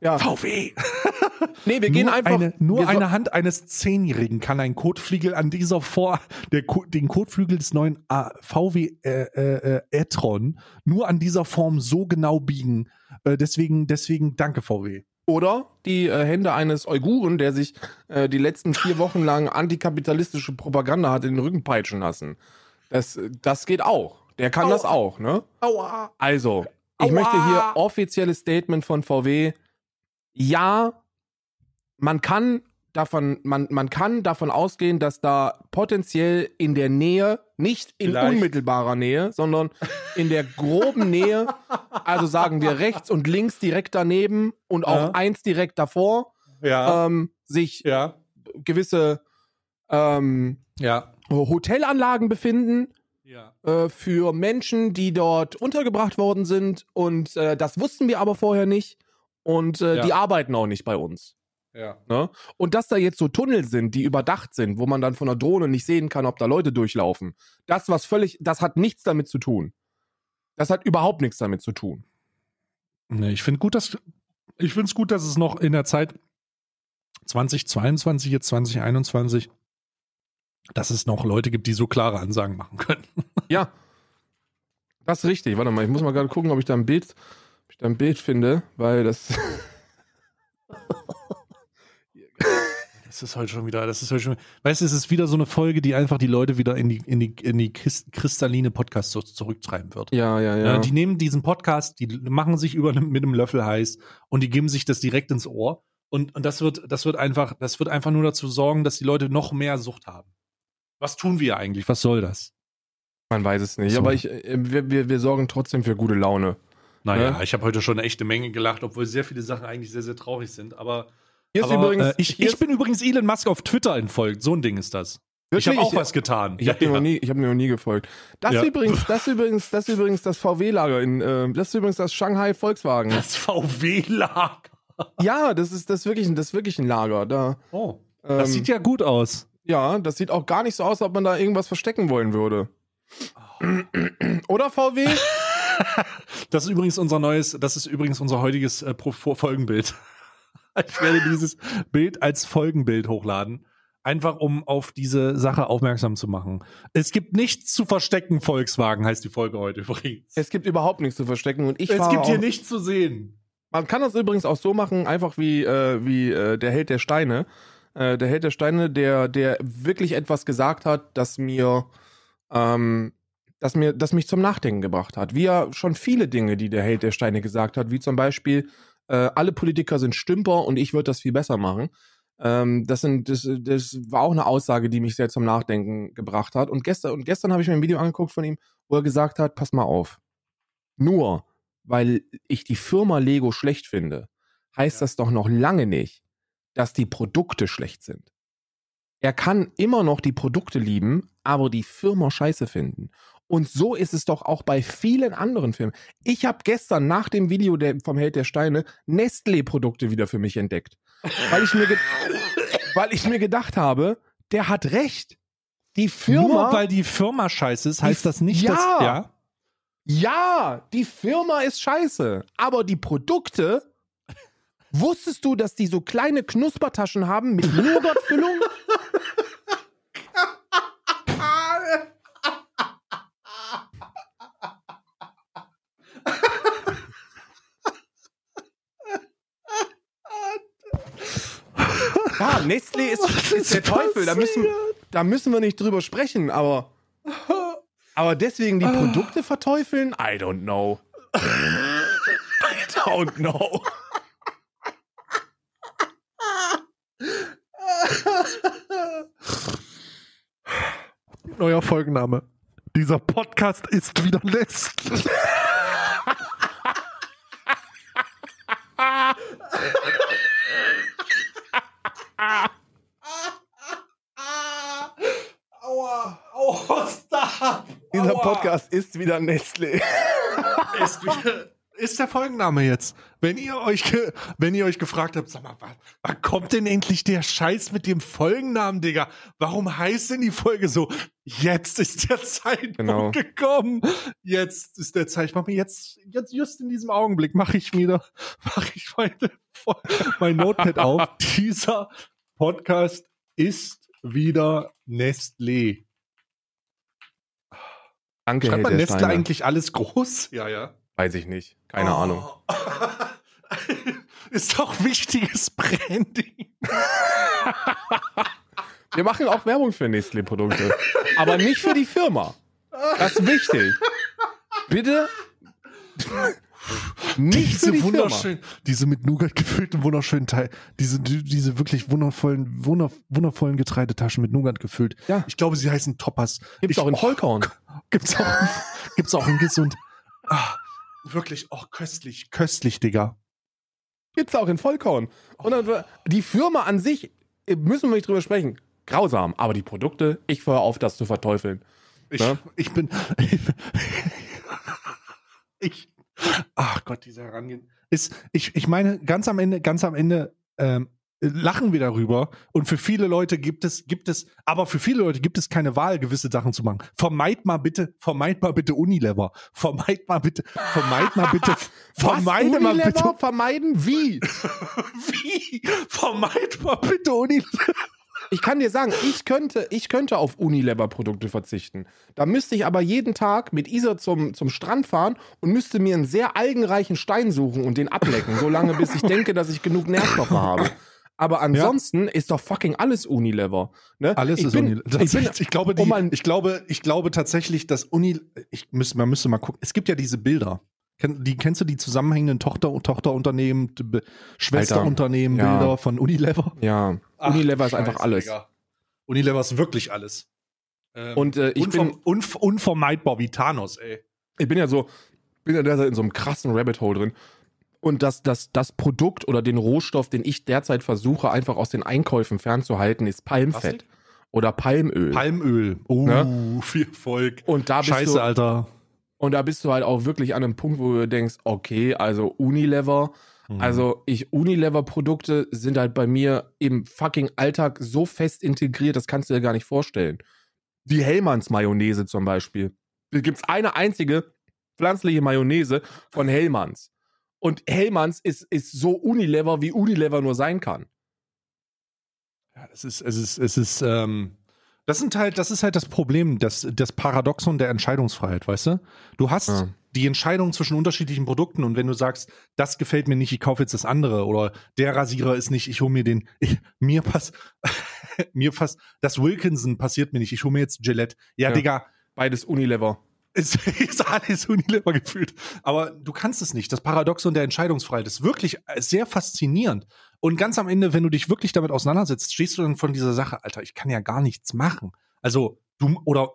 Ja. VW. Nee, wir gehen nur einfach. eine, nur so- eine Hand eines Zehnjährigen kann ein Kotflügel an dieser Vor, der, den Kotflügel des neuen äh, VW äh, äh, äh, e-tron nur an dieser Form so genau biegen. Äh, deswegen, deswegen danke VW. Oder die äh, Hände eines Uiguren, der sich äh, die letzten vier Wochen lang antikapitalistische Propaganda hat in den Rücken peitschen lassen. Das, das geht auch. Der kann das auch, ne? Aua. Also, ich Aua. möchte hier offizielles Statement von VW. Ja, man kann davon, man, man kann davon ausgehen, dass da potenziell in der Nähe, nicht in Vielleicht. unmittelbarer Nähe, sondern in der groben Nähe, also sagen wir rechts und links direkt daneben und auch Ja. eins direkt davor, Ja. ähm, sich ja. gewisse ähm. Hotelanlagen befinden, äh, für Menschen, die dort untergebracht worden sind. Und äh, das wussten wir aber vorher nicht. Und äh, die arbeiten auch nicht bei uns. Ja. Ne? Und dass da jetzt so Tunnel sind, die überdacht sind, wo man dann von der Drohne nicht sehen kann, ob da Leute durchlaufen. Das, was völlig, das hat nichts damit zu tun. Das hat überhaupt nichts damit zu tun. Nee, ich finde gut, dass ich finde es gut, dass es noch in der Zeit 2022, jetzt 2021, dass es noch Leute gibt, die so klare Ansagen machen können. Ja. Das ist richtig. Warte mal, ich muss mal gerade gucken, ob ich da ein Bild, ob ich da ein Bild finde, weil das. Das ist heute schon wieder, das ist heute schon, weißt du, es ist wieder so eine Folge, die einfach die Leute wieder in die, in die, in die kristalline Podcast zurücktreiben wird. ja, ja, ja. Äh, Die nehmen diesen Podcast, die machen sich über mit einem Löffel heiß und die geben sich das direkt ins Ohr. Und, und das wird, das wird einfach, das wird einfach nur dazu sorgen, dass die Leute noch mehr Sucht haben. Was tun wir eigentlich? Was soll das? Man weiß es nicht. So. Aber ich, äh, wir, wir, wir sorgen trotzdem für gute Laune. Naja, Ne? ich habe heute schon eine echte Menge gelacht, obwohl sehr viele Sachen eigentlich sehr, sehr traurig sind. Aber, aber übrigens. äh, ich, ich bin übrigens Elon Musk auf Twitter entfolgt. So ein Ding ist das. Ich habe Wirklich? auch was getan. Ich habe nie- ich hab mir noch nie gefolgt. Das Ja. ist übrigens, das übrigens, das übrigens das VW-Lager in, äh, das ist übrigens das Shanghai Volkswagen. Das VW-Lager. Ja, das ist, das ist wirklich, ein- das ist wirklich ein Lager. Da, Oh, das ähm, sieht ja gut aus. ja, das sieht auch gar nicht so aus, als ob man da irgendwas verstecken wollen würde. Oder VW? Das ist übrigens unser neues, das ist übrigens unser heutiges äh, Folgenbild. Ich werde dieses Bild als Folgenbild hochladen. Einfach um auf diese Sache aufmerksam zu machen. Es gibt nichts zu verstecken, Volkswagen heißt die Folge heute übrigens. Es gibt überhaupt nichts zu verstecken und ich es gibt hier nichts zu sehen. Man kann das übrigens auch so machen, einfach wie, äh, wie äh, der Held der Steine. Äh, der Held der Steine, der, der wirklich etwas gesagt hat, das mir, ähm, das mir, das mich zum Nachdenken gebracht hat. Wie ja schon viele Dinge, die der Held der Steine gesagt hat, wie zum Beispiel, äh, alle Politiker sind Stümper und ich würde das viel besser machen. Ähm, das, sind, das, das war auch eine Aussage, die mich sehr zum Nachdenken gebracht hat. Und gestern, und gestern habe ich mir ein Video angeguckt von ihm, wo er gesagt hat, pass mal auf. Nur weil ich die Firma Lego schlecht finde, heißt Ja. das doch noch lange nicht, dass die Produkte schlecht sind. Er kann immer noch die Produkte lieben, aber die Firma scheiße finden. Und so ist es doch auch bei vielen anderen Filmen. Ich habe gestern nach dem Video der, vom Held der Steine Nestlé-Produkte wieder für mich entdeckt. Weil ich, mir weil ich mir gedacht habe, der hat recht. Die Firma. Nur weil die Firma scheiße ist, heißt das nicht, Ja. dass. Ja. Ja, die Firma ist scheiße, aber die Produkte. Wusstest du, dass die so kleine Knuspertaschen haben mit Nougatfüllung? Klar, Nestlé ist, ist der Teufel. Da müssen, da müssen wir nicht drüber sprechen, aber. Aber deswegen die Produkte verteufeln? I don't know. I don't know. Neuer Folgenname. Dieser Podcast ist wieder Nest. Aua, aua, stop. Dieser Aua. Podcast ist wieder Nestlé. ist, wieder, ist der Folgenname jetzt. Wenn ihr euch, ge- wenn ihr euch gefragt habt, sag mal, wann, wann kommt denn endlich der Scheiß mit dem Folgennamen, Digga? Warum heißt denn die Folge so? Jetzt ist der Zeitpunkt Genau. gekommen. Jetzt ist der Zeitpunkt. Ich mach mir jetzt, jetzt just in diesem Augenblick mache ich wieder, mache ich meine, mein Notepad auf. Dieser Podcast ist wieder Nestlé. Danke, Schreibt man Steiner. eigentlich alles groß? Ja, ja. Weiß ich nicht. Keine Oh. Ahnung. Ist doch wichtiges Branding. Wir machen auch Werbung für Nestlé-Produkte. aber nicht für die Firma. Das ist wichtig. Bitte. Nicht Diese die wunderschön, diese mit Nougat gefüllten wunderschönen Teil, diese, die- diese wirklich wundervollen, wunder, wundervollen Getreidetaschen mit Nougat gefüllt. Ja. Ich glaube, sie heißen Toppers. Gibt's ich, auch in oh, Vollkorn. Gibt's auch, gibt's auch in gesund. Ah, wirklich, oh, köstlich, köstlich, Digga. Gibt's auch in Vollkorn. Und dann, die Firma an sich, äh, müssen wir nicht drüber sprechen. Grausam. Aber die Produkte, ich höre auf, das zu verteufeln. Ich, Ja. ich bin. ich. Ach Gott, dieser Herangehen. Ist, ich, ich meine, ganz am Ende, ganz am Ende ähm, lachen wir darüber. Und für viele Leute gibt es, gibt es, aber für viele Leute gibt es keine Wahl, gewisse Sachen zu machen. Vermeid mal bitte, vermeid mal bitte Unilever. Vermeid mal bitte, vermeid mal bitte, vermeide mal bitte. vermeiden? Wie? Wie? Vermeid mal bitte Unilever. Ich kann dir sagen, ich könnte, ich könnte auf Unilever-Produkte verzichten. Da müsste ich aber jeden Tag mit Isa zum, zum Strand fahren und müsste mir einen sehr algenreichen Stein suchen und den ablecken, solange bis ich denke, dass ich genug Nährstoffe habe. Aber ansonsten ist doch fucking alles Unilever. Ne? Alles ich ist Unilever. Ich, Ich glaube, die, um ich glaube, ich glaube tatsächlich, dass Uni, ich müsste, man müsste mal gucken. Es gibt ja diese Bilder. Die, kennst du die zusammenhängenden Tochter, Tochterunternehmen, Schwesterunternehmen, ja. Bilder von Unilever? ja, Ach, Unilever ist einfach alles. Digga. Unilever ist wirklich alles. Ähm, Und äh, ich, unver bin, unv unvermeidbar wie Thanos, ey. ich bin ja so, bin ja derzeit in so einem krassen Rabbit Hole drin. Und das, das, das Produkt oder den Rohstoff, den ich derzeit versuche, einfach aus den Einkäufen fernzuhalten, ist Palmfett oder Palmöl. Palmöl. Oh, Ne? viel Volk. und da bist Scheiße, du, Alter. und da bist du halt auch wirklich an einem Punkt, wo du denkst, okay, also Unilever, Mhm. also ich Unilever-Produkte sind halt bei mir im fucking Alltag so fest integriert, das kannst du dir gar nicht vorstellen. Die Hellmanns-Mayonnaise zum Beispiel. Da gibt es eine einzige pflanzliche Mayonnaise von Hellmanns. Und Hellmanns ist, ist so Unilever, wie Unilever nur sein kann. Ja, es ist, es ist, es ist, ähm, das sind halt, das ist halt das Problem, das, das Paradoxon der Entscheidungsfreiheit, weißt du? Du hast Ja. Die Entscheidung zwischen unterschiedlichen Produkten und wenn du sagst, das gefällt mir nicht, ich kaufe jetzt das andere oder der Rasierer ist nicht, ich hole mir den, ich, mir passt, mir passt, das Wilkinson passiert mir nicht, ich hole mir jetzt Gillette. Ja, Ja. Digga, Beides Unilever. es ist alles Unilever gefühlt. Aber du kannst es nicht. Das Paradoxon der Entscheidungsfreiheit ist wirklich sehr faszinierend. Und ganz am Ende, wenn du dich wirklich damit auseinandersetzt, stehst du dann von dieser Sache, Alter, ich kann ja gar nichts machen. Also, du, oder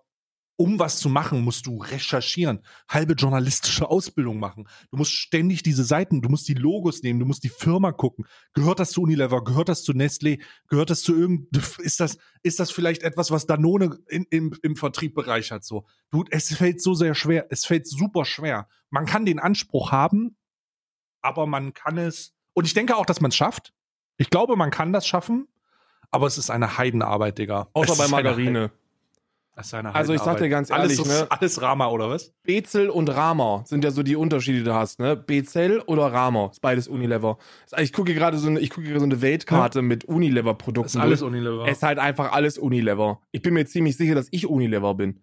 um was zu machen, musst du recherchieren, halbe journalistische Ausbildung machen. Du musst ständig diese Seiten, du musst die Logos nehmen, du musst die Firma gucken. Gehört das zu Unilever? Gehört das zu Nestlé? Gehört das zu irgend, ist das, ist das vielleicht etwas, was Danone in, im, im Vertrieb bereichert? So, du, es fällt so sehr schwer, es fällt super schwer. Man kann den Anspruch haben, aber man kann es, und ich denke auch, dass man es schafft. Ich glaube, man kann das schaffen, aber es ist eine Heidenarbeit, Digga. Außer Es bei Margarine. Heiden- Es ist eine Also ich sag dir ganz alles, ehrlich, ist- ne? alles Rama, oder was? Bezel und Rama sind ja so die Unterschiede, die du hast, ne? Bezel oder Rama, ist beides Unilever. Ich gucke gerade so eine, ich gucke so eine Weltkarte mit Unilever-Produkten. Das ist alles. Unilever. Es ist halt einfach alles Unilever. Ich bin mir ziemlich sicher, dass ich Unilever bin.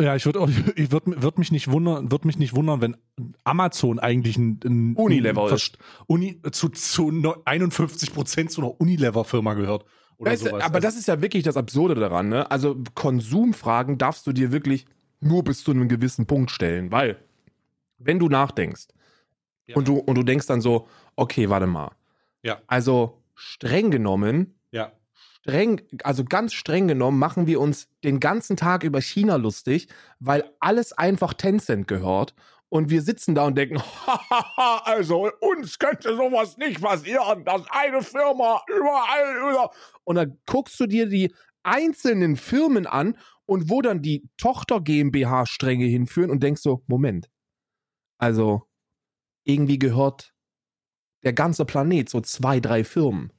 Ja, ich würde ich würd, würd mich nicht wundern, würde mich nicht wundern, wenn Amazon eigentlich ein, ein Unilever ein, ist. Uni, zu, zu 51 Prozent zu einer Unilever-Firma gehört. Oder Weißt sowas. aber Also, das ist ja wirklich das Absurde daran, ne? Also Konsumfragen darfst du dir wirklich nur bis zu einem gewissen Punkt stellen, weil wenn du nachdenkst Ja. und du und du denkst dann so, okay, warte mal. Ja. Also streng genommen, ja. streng, also ganz streng genommen machen wir uns den ganzen Tag über China lustig, weil alles einfach Tencent gehört. Und wir sitzen da und denken, "Hahaha, also uns könnte sowas nicht passieren, dass eine Firma überall über. Und dann guckst du dir die einzelnen Firmen an und wo dann die Tochter GmbH-Stränge hinführen und denkst so, Moment. Also irgendwie gehört der ganze Planet so zwei, drei Firmen.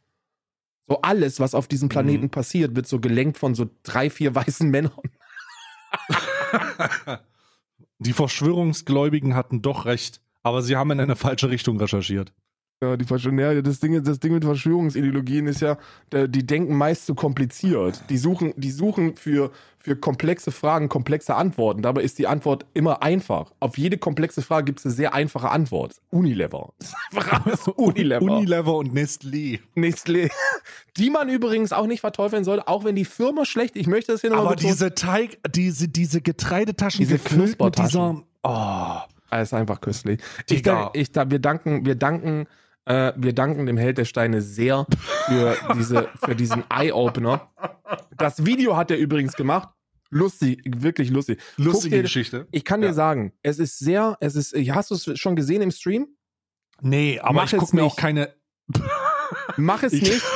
So alles, was auf diesem Planeten Mhm. passiert, wird so gelenkt von so drei, vier weißen Männern. Die Verschwörungsgläubigen hatten doch recht, aber sie haben in eine falsche Richtung recherchiert. Ja, die Verschwörung, ja, das Ding, das Ding mit Verschwörungsideologien ist ja, die denken meist zu kompliziert. Die suchen, die suchen für, für komplexe Fragen komplexe Antworten. Dabei ist die Antwort immer einfach. Auf jede komplexe Frage gibt es eine sehr einfache Antwort. Unilever. Das ist einfach alles Unilever. Unilever und Nestlé. Nestlé. Die man übrigens auch nicht verteufeln sollte, auch wenn die Firma schlecht, ich möchte das hier nochmal Aber diese Teig, diese, diese Getreidetaschen Diese gefüllt mit Knuspertaschen. dieser. Oh. Es ist einfach köstlich. Ich, ich, da, wir danken, wir danken, äh, wir danken dem Held der Steine sehr für diese, für diesen Eye-Opener. Das Video hat er übrigens gemacht. Lustig, wirklich lustig. Lustige dir- Geschichte. Ich kann Ja. dir sagen, es ist sehr, es ist, hast du es schon gesehen im Stream? Nee, aber Mach ich gucke mir auch keine. Mach es Ich- nicht.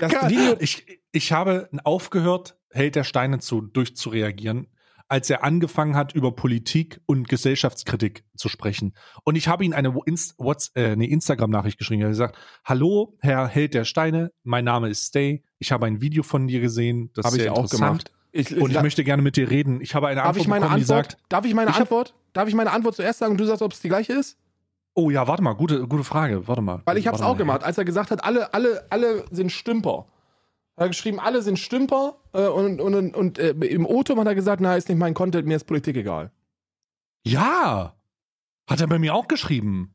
Das Video, Ich, ich habe aufgehört, Held der Steine zu durchzureagieren, als er angefangen hat, über Politik und Gesellschaftskritik zu sprechen. Und ich habe ihm eine Inst äh, Instagram-Nachricht geschrieben. Er hat gesagt: Hallo, Herr Held der Steine, mein Name ist Stay. Ich habe ein Video von dir gesehen. Das habe ich auch gemacht. Ich, Und ich möchte gerne mit dir reden. Ich habe eine darf Antwort ich meine bekommen, Antwort, sagt: darf ich meine Ich hab- Antwort, darf ich meine Antwort zuerst sagen und du sagst, ob es die gleiche ist? Oh ja, warte mal, gute, gute Frage. Warte mal. Weil ich habe es auch gemacht, als er gesagt hat, alle, alle, alle sind Stümper. Er hat geschrieben, alle sind Stümper äh, und, und, und, äh, im O-Ton hat er gesagt, na, ist nicht mein Content, mir ist Politik egal. Ja, hat er bei mir auch geschrieben.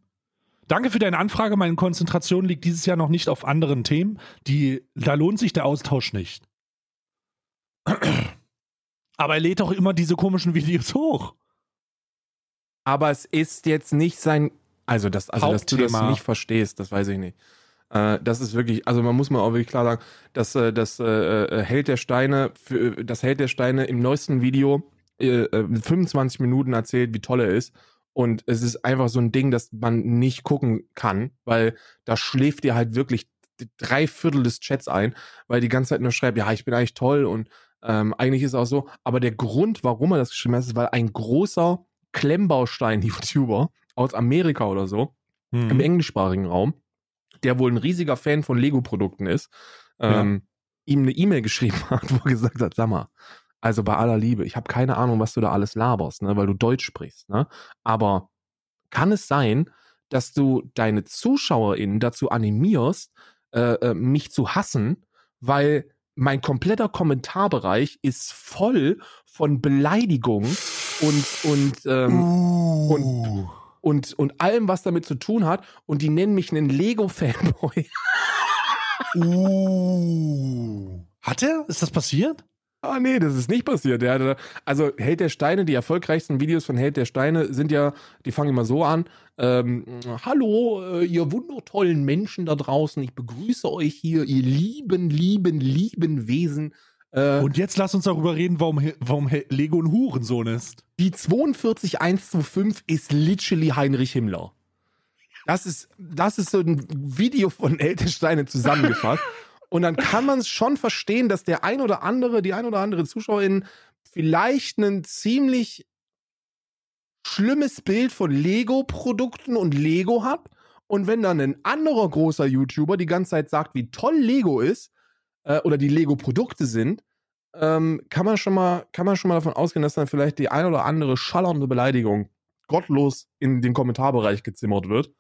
Danke für deine Anfrage. Meine Konzentration liegt dieses Jahr noch nicht auf anderen Themen. Die, da lohnt sich der Austausch nicht. Aber er lädt doch immer diese komischen Videos hoch. Aber es ist jetzt nicht sein, also, das, also dass du das nicht verstehst, das weiß ich nicht. Äh, das ist wirklich, also man muss mal auch wirklich klar sagen, dass äh, das äh, äh, Held der Steine, für, das Held der Steine im neuesten Video äh, äh, mit 25 Minuten erzählt, wie toll er ist. Und es ist einfach so ein Ding, das man nicht gucken kann, weil da schläft dir halt wirklich drei Viertel des Chats ein, weil die ganze Zeit nur schreibt, ja, ich bin eigentlich toll und ähm, eigentlich ist es auch so. Aber der Grund, warum er das geschrieben hat, ist, weil ein großer Klemmbaustein-YouTuber aus Amerika oder so, Mhm. im englischsprachigen Raum, der wohl ein riesiger Fan von Lego-Produkten ist, ähm, ihm eine E-Mail geschrieben hat, wo er gesagt hat, sag mal, also bei aller Liebe, ich habe keine Ahnung, was du da alles laberst, ne, weil du Deutsch sprichst, ne? Aber kann es sein, dass du deine ZuschauerInnen dazu animierst, äh, äh, mich zu hassen, weil mein kompletter Kommentarbereich ist voll von Beleidigungen und, und, ähm, Uh. und, und allem, was damit zu tun hat. Und die nennen mich einen Lego-Fanboy. Uh. Hat er? Ist das passiert? Ah, nee, das ist nicht passiert. Hatte, also Held der Steine, die erfolgreichsten Videos von Held der Steine sind ja, die fangen immer so an. Ähm, Hallo, äh, ihr wundertollen Menschen da draußen. Ich begrüße euch hier, ihr lieben, lieben, lieben Wesen. Äh, Und jetzt lass uns darüber reden, warum, warum Lego ein Hurensohn ist. die 42125 ist literally Heinrich Himmler. Das ist, das ist so ein Video von Held der Steine zusammengefasst. Und dann kann man es schon verstehen, dass der ein oder andere, die ein oder andere Zuschauerin vielleicht ein ziemlich schlimmes Bild von Lego-Produkten und Lego hat. Und wenn dann ein anderer großer YouTuber die ganze Zeit sagt, wie toll Lego ist, äh, oder die Lego-Produkte sind, ähm, kann man schon mal, kann man schon mal davon ausgehen, dass dann vielleicht die ein oder andere schallernde Beleidigung gottlos in den Kommentarbereich gezimmert wird.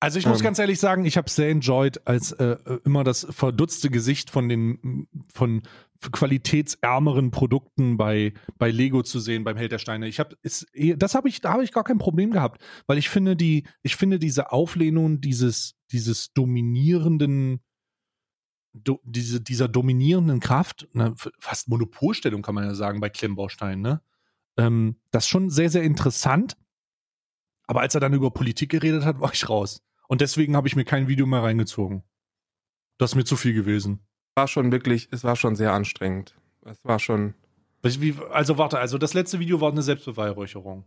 Also ich muss Ähm. ganz ehrlich sagen, ich habe sehr enjoyed, als äh, immer das verdutzte Gesicht von den von qualitätsärmeren Produkten bei, bei Lego zu sehen, beim Held der Steine. Ich habe das habe ich, da habe ich gar kein Problem gehabt, weil ich finde die, ich finde diese Auflehnung dieses, dieses dominierenden, do, diese, dieser dominierenden Kraft, ne, fast Monopolstellung kann man ja sagen bei Klemmbaustein, ne? Ähm, das ist schon sehr, sehr interessant. Aber als er dann über Politik geredet hat, war ich raus. Und deswegen habe ich mir kein Video mehr reingezogen. Das ist mir zu viel gewesen. War schon wirklich, es war schon sehr anstrengend. Es war schon. Also warte, also das letzte Video war eine Selbstbeweihräucherung.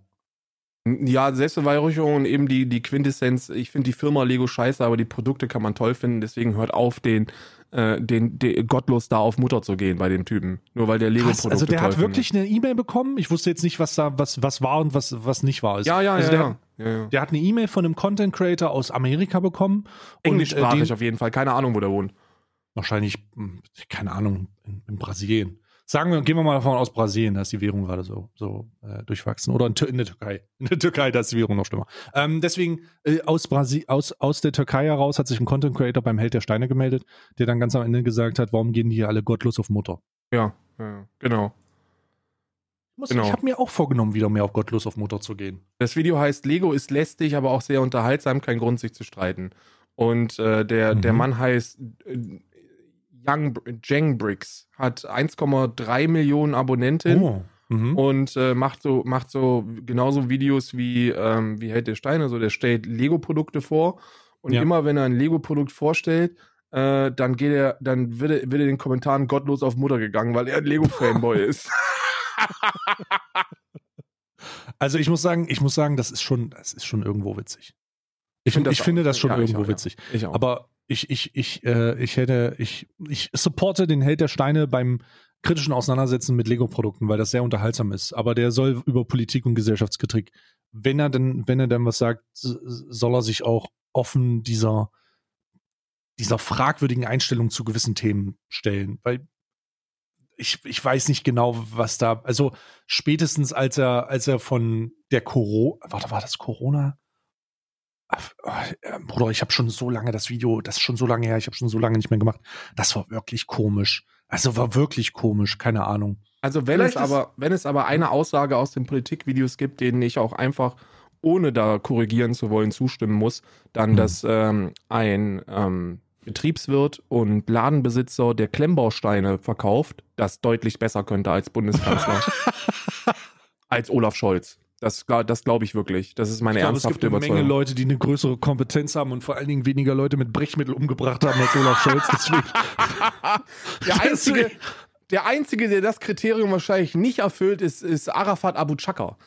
Ja, Selbstbeweihräucherung und eben die, die Quintessenz. Ich finde die Firma Lego scheiße, aber die Produkte kann man toll finden. Deswegen hört auf, den, äh, den, den gottlos da auf Mutter zu gehen bei dem Typen. Nur weil der Lego-Produkte Also der hat wirklich eine E-Mail bekommen. Ich wusste jetzt nicht, was da was, was war und was, was nicht war. Ja, ja, also ja, der, ja. ja. Der hat eine E-Mail von einem Content Creator aus Amerika bekommen. Englischsprachig und, äh, auf jeden Fall. Keine Ahnung, wo der wohnt. Wahrscheinlich, hm, keine Ahnung, in, in Brasilien. Sagen wir, gehen wir mal davon aus Brasilien, da ist die Währung gerade so, so äh, durchwachsen. Oder in, in, der Türkei. In der Türkei, da ist die Währung noch schlimmer. Ähm, deswegen, äh, aus, Brasi aus, aus der Türkei heraus hat sich ein Content Creator beim Held der Steine gemeldet, der dann ganz am Ende gesagt hat, warum gehen die hier alle gottlos auf Mutter? Ja, ja genau. Muss, Genau. Ich habe mir auch vorgenommen, wieder mehr auf gottlos auf Mutter zu gehen. Das Video heißt Lego ist lästig, aber auch sehr unterhaltsam, kein Grund, sich zu streiten. Und äh, der, Mhm. der Mann heißt äh, Young Jeng Bricks, hat 1,3 Millionen Abonnenten Oh. Mhm. und äh, macht so, macht so genauso Videos wie, ähm, wie Held der Steine. So, der stellt Lego-Produkte vor und Ja. immer wenn er ein Lego-Produkt vorstellt, äh, dann geht er, dann wird er, wird er den Kommentaren gottlos auf Mutter gegangen, weil er ein Lego-Fanboy ist. Also ich muss sagen, ich muss sagen, das ist schon, das ist schon irgendwo witzig. Ich, find ich finde das schon ja, irgendwo auch, ja. witzig. Ich auch. Aber ich, ich, ich, äh, ich hätte, ich, ich supporte den Held der Steine beim kritischen Auseinandersetzen mit Lego-Produkten, weil das sehr unterhaltsam ist. Aber der soll über Politik und Gesellschaftskritik, wenn er denn, wenn er dann was sagt, soll er sich auch offen dieser, dieser fragwürdigen Einstellung zu gewissen Themen stellen. Weil ich, ich weiß nicht genau, was da, also spätestens als er, als er von der Corona, warte, war das Corona? Ach, äh, Bruder, ich habe schon so lange das Video, das ist schon so lange her, ich habe schon so lange nicht mehr gemacht. Das war wirklich komisch. Also war wirklich komisch, keine Ahnung. Also wenn es Vielleicht ist- aber, wenn es aber eine Aussage aus den Politikvideos gibt, denen ich auch einfach ohne da korrigieren zu wollen zustimmen muss, dann, Hm. dass ähm, ein ähm, Betriebswirt und Ladenbesitzer der Klemmbausteine verkauft, das deutlich besser könnte als Bundeskanzler. als Olaf Scholz. Das, das glaube ich wirklich. Das ist meine Ich glaube, es ernsthafte gibt eine Menge Überzeugung. Leute, die eine größere Kompetenz haben und vor allen Dingen weniger Leute mit Brechmittel umgebracht haben als Olaf Scholz. Deswegen. Der einzige, der einzige, der das Kriterium wahrscheinlich nicht erfüllt, ist, ist Arafat Abu Chaka.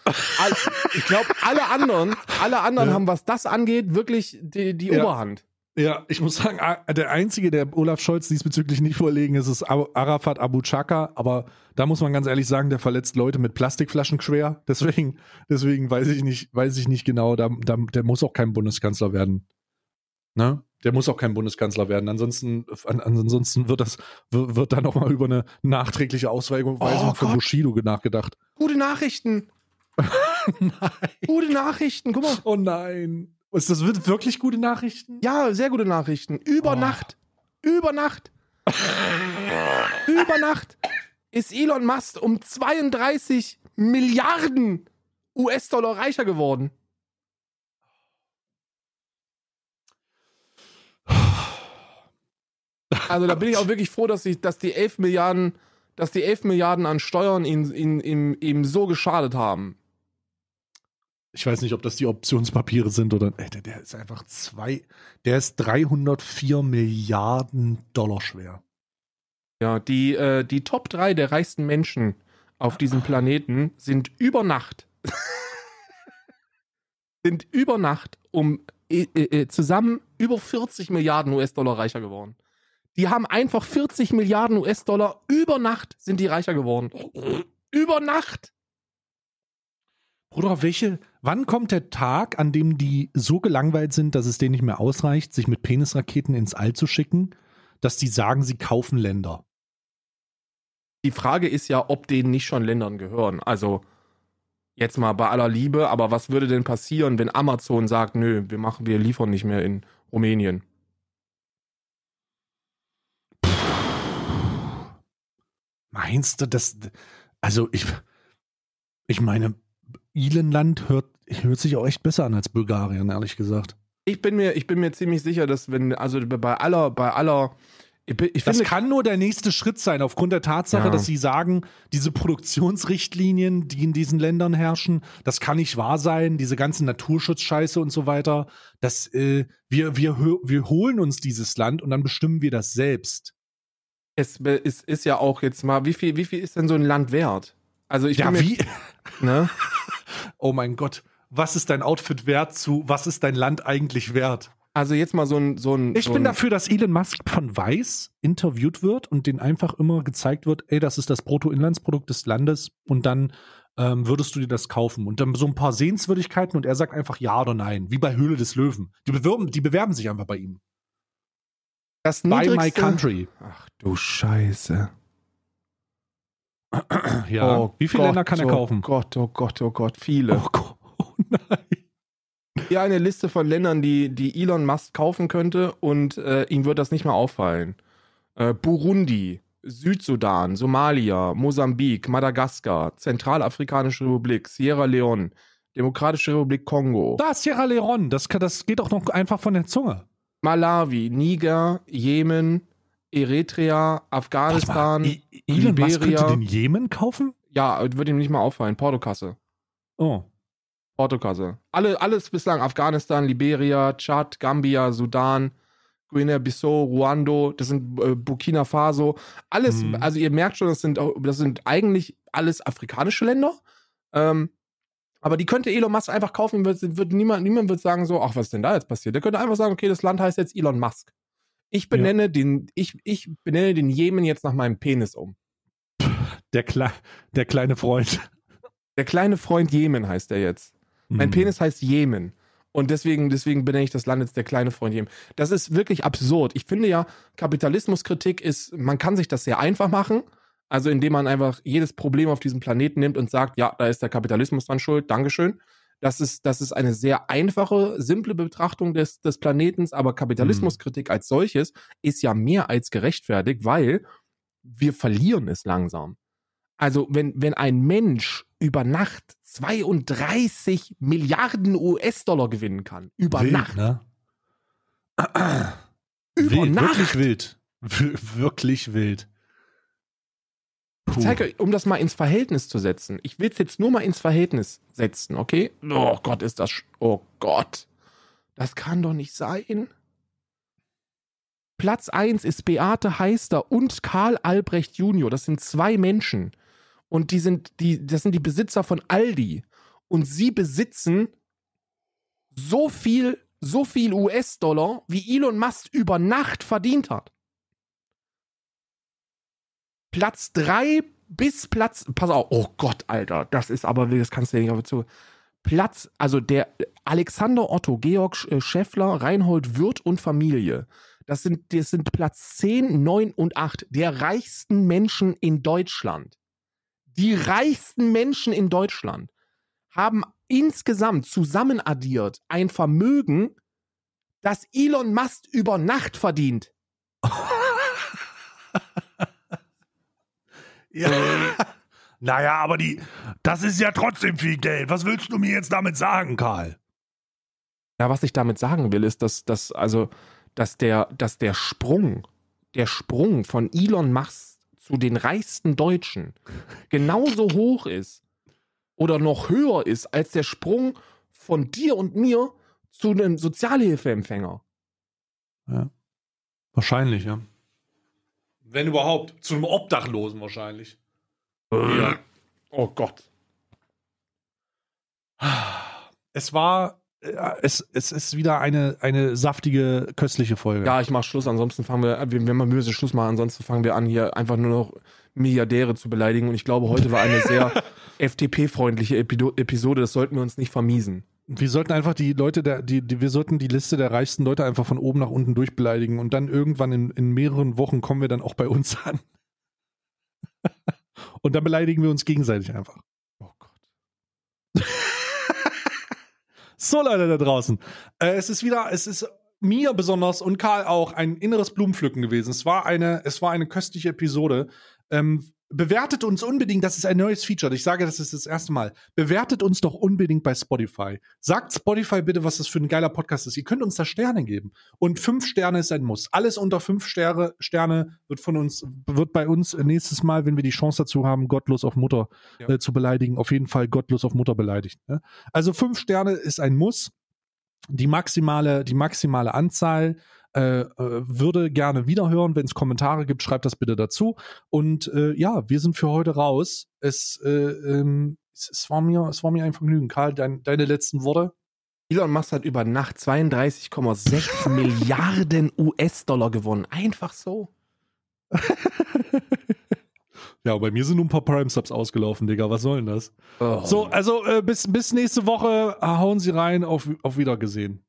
Ich glaube, alle anderen, alle anderen Ja. haben, was das angeht, wirklich die, die Ja. Oberhand. Ja, ich muss sagen, der Einzige, der Olaf Scholz diesbezüglich nicht vorlegen ist, ist Arafat Abu Chaka. Aber da muss man ganz ehrlich sagen, der verletzt Leute mit Plastikflaschen schwer. Deswegen, deswegen weiß ich nicht, weiß ich nicht genau, da, da, der muss auch kein Bundeskanzler werden. Ne? Der muss auch kein Bundeskanzler werden. Ansonsten, an, ansonsten wird das, wird, wird da nochmal über eine nachträgliche Ausweisung Oh von. Bushido nachgedacht. Gute Nachrichten. Nein. Gute Nachrichten. Guck mal. Oh nein. Ist das wird wirklich gute Nachrichten? Ja, sehr gute Nachrichten. Über Oh. Nacht. Über Nacht. Über Nacht ist Elon Musk um 32 Milliarden US-Dollar reicher geworden. Also da bin ich auch wirklich froh, dass, ich, dass die 11 Milliarden, dass die 11 Milliarden an Steuern ihn, ihn, ihm, ihm so geschadet haben. Ich weiß nicht, ob das die Optionspapiere sind oder. Ey, der, der ist einfach zwei. Der ist 304 Milliarden Dollar schwer. Ja, die, äh, die Top 3 der reichsten Menschen auf diesem Planeten sind über Nacht sind über Nacht um äh, äh, zusammen über 40 Milliarden US-Dollar reicher geworden. Die haben einfach 40 Milliarden US-Dollar über Nacht sind die reicher geworden. Über Nacht. Bruder, welche. Wann kommt der Tag, an dem die so gelangweilt sind, dass es denen nicht mehr ausreicht, sich mit Penisraketen ins All zu schicken, dass die sagen, sie kaufen Länder? Die Frage ist ja, ob denen nicht schon Ländern gehören. Also jetzt mal bei aller Liebe, aber was würde denn passieren, wenn Amazon sagt, nö, wir machen, wir liefern nicht mehr in Rumänien? Meinst du, das, also ich, ich meine, Ilenland hört, hört sich auch echt besser an als Bulgarien, ehrlich gesagt. Ich bin mir, ich bin mir ziemlich sicher, dass wenn, also bei aller, bei aller, ich, bin- ich Das finde, kann nur der nächste Schritt sein, aufgrund der Tatsache, Ja. dass sie sagen, diese Produktionsrichtlinien, die in diesen Ländern herrschen, das kann nicht wahr sein, diese ganzen Naturschutzscheiße und so weiter. Das, äh, wir, wir, wir holen uns dieses Land und dann bestimmen wir das selbst. es ist, ist ja auch jetzt mal, wie viel, wie viel ist denn so ein Land wert? Also ich Ja, bin mir, wie? ne? Oh mein Gott. Was ist dein Outfit wert zu, was ist dein Land eigentlich wert? Also jetzt mal so ein, so ein, Ich so bin ein, dafür, dass Elon Musk von Weiß interviewt wird und den einfach immer gezeigt wird, ey, das ist das Bruttoinlandsprodukt des Landes und dann ähm, würdest du dir das kaufen. Und dann so ein paar Sehenswürdigkeiten und er sagt einfach ja oder nein, wie bei Höhle des Löwen. Die bewerben, die bewerben sich einfach bei ihm. das By my country. Ach du Scheiße. Ja. Oh wie viele Gott, Länder kann er oh kaufen? Gott, oh Gott, oh Gott, viele. Oh Gott. Oh nein. Hier eine Liste von Ländern, die, die Elon Musk kaufen könnte und äh, ihm wird das nicht mal auffallen. Äh, Burundi, Südsudan, Somalia, Mosambik, Madagaskar, Zentralafrikanische Republik, Sierra Leone, Demokratische Republik Kongo, Da ist Sierra Leone. Das, kann- das geht doch noch einfach von der Zunge. Malawi, Niger, Jemen, Eritrea, Afghanistan. I- Elon Musk Liberia. könnte den Jemen kaufen? Ja, wird ihm nicht mal auffallen. Portokasse. Oh. Portokasse. Alle, alles bislang. Afghanistan, Liberia, Tschad, Gambia, Sudan, Guinea-Bissau, Ruando, das sind äh, Burkina Faso. Alles, Mhm. also ihr merkt schon, das sind, das sind eigentlich alles afrikanische Länder. Ähm, aber die könnte Elon Musk einfach kaufen, wird, wird niemand, niemand wird sagen so, ach, was ist denn da jetzt passiert? Der könnte einfach sagen, okay, das Land heißt jetzt Elon Musk. Ich benenne den, ich, ich benenne den Jemen jetzt nach meinem Penis um. Der, Kle der kleine Freund. Der kleine Freund Jemen heißt er jetzt. Mein Mhm. Penis heißt Jemen. Und deswegen, deswegen benenne ich das Land jetzt der kleine Freund Jemen. Das ist wirklich absurd. Ich finde ja, Kapitalismuskritik ist, man kann sich das sehr einfach machen. Also indem man einfach jedes Problem auf diesem Planeten nimmt und sagt, ja, da ist der Kapitalismus dran schuld, Dankeschön. Das ist, das ist eine sehr einfache, simple Betrachtung des, des Planetens, aber Kapitalismuskritik als solches ist ja mehr als gerechtfertigt, weil wir verlieren es langsam. Also wenn, wenn ein Mensch über Nacht 32 Milliarden US-Dollar gewinnen kann, über wild, Nacht, Ne? über wild, Nacht, Wirklich wild. Wir wirklich wild. Ich zeige euch, um das mal ins Verhältnis zu setzen. Ich will es jetzt nur mal ins Verhältnis setzen, okay? Oh Gott, ist das. Oh Gott. Das kann doch nicht sein. Platz 1 ist Beate Heister und Karl Albrecht Junior. Das sind zwei Menschen. Und die sind die, das sind die Besitzer von Aldi. Und sie besitzen so viel, so viel US-Dollar, wie Elon Musk über Nacht verdient hat. Platz 3 bis Platz, pass auf, oh Gott, Alter, das ist aber, das kannst du dir nicht auf zu. Platz, also der Alexander Otto, Georg Sch- äh, Scheffler, Reinhold Wirth und Familie. Das sind, das sind Platz 10, 9 und 8 der reichsten Menschen in Deutschland. Die reichsten Menschen in Deutschland haben insgesamt zusammen addiert ein Vermögen, das Elon Musk über Nacht verdient. Ja. naja, aber die, das ist ja trotzdem viel Geld. Was willst du mir jetzt damit sagen, Karl? Ja, was ich damit sagen will, ist, dass, dass, also, dass der, dass der Sprung, der Sprung von Elon Musk zu den reichsten Deutschen genauso hoch ist oder noch höher ist als der Sprung von dir und mir zu einem Sozialhilfeempfänger. Ja. Wahrscheinlich, ja. Wenn überhaupt. Zu einem Obdachlosen wahrscheinlich. Ja. Oh Gott. Es war, äh, es, es ist wieder eine, eine saftige, köstliche Folge. Ja, ich mach Schluss, ansonsten fangen wir, wir, wir müssen Schluss machen, ansonsten fangen wir an, hier einfach nur noch Milliardäre zu beleidigen. Und ich glaube, heute war eine sehr FDP-freundliche Episode, das sollten wir uns nicht vermiesen. Wir sollten einfach die Leute, der, die, die, wir sollten die Liste der reichsten Leute einfach von oben nach unten durchbeleidigen und dann irgendwann in, in mehreren Wochen kommen wir dann auch bei uns an. und dann beleidigen wir uns gegenseitig einfach. Oh Gott. So, Leute da draußen. Äh, es ist wieder, es ist mir besonders und Karl auch ein inneres Blumenpflücken gewesen. Es war eine, es war eine köstliche Episode. Ähm, bewertet uns unbedingt, das ist ein neues Feature. Ich sage, das ist das erste Mal. Bewertet uns doch unbedingt bei Spotify. Sagt Spotify bitte, was das für ein geiler Podcast ist. Ihr könnt uns da Sterne geben. Und fünf Sterne ist ein Muss. Alles unter fünf Sterne, Sterne wird von uns, wird bei uns nächstes Mal, wenn wir die Chance dazu haben, gottlos auf Mutter Ja. äh, zu beleidigen, auf jeden Fall gottlos auf Mutter beleidigt. Ne? Also fünf Sterne ist ein Muss. Die maximale, die maximale Anzahl äh, würde gerne wiederhören. Wenn es Kommentare gibt, schreibt das bitte dazu. Und äh, ja, wir sind für heute raus. Es, äh, ähm, es, es, war, mir, es war mir ein Vergnügen. Karl, dein, deine letzten Worte? Elon Musk hat über Nacht 32,6 Milliarden US-Dollar gewonnen. Einfach so. Ja, bei mir sind nur ein paar Prime-Subs ausgelaufen, Digga. Was soll denn das? Oh. So, also äh, bis, bis nächste Woche. Hauen Sie rein. Auf, auf Wiedergesehen.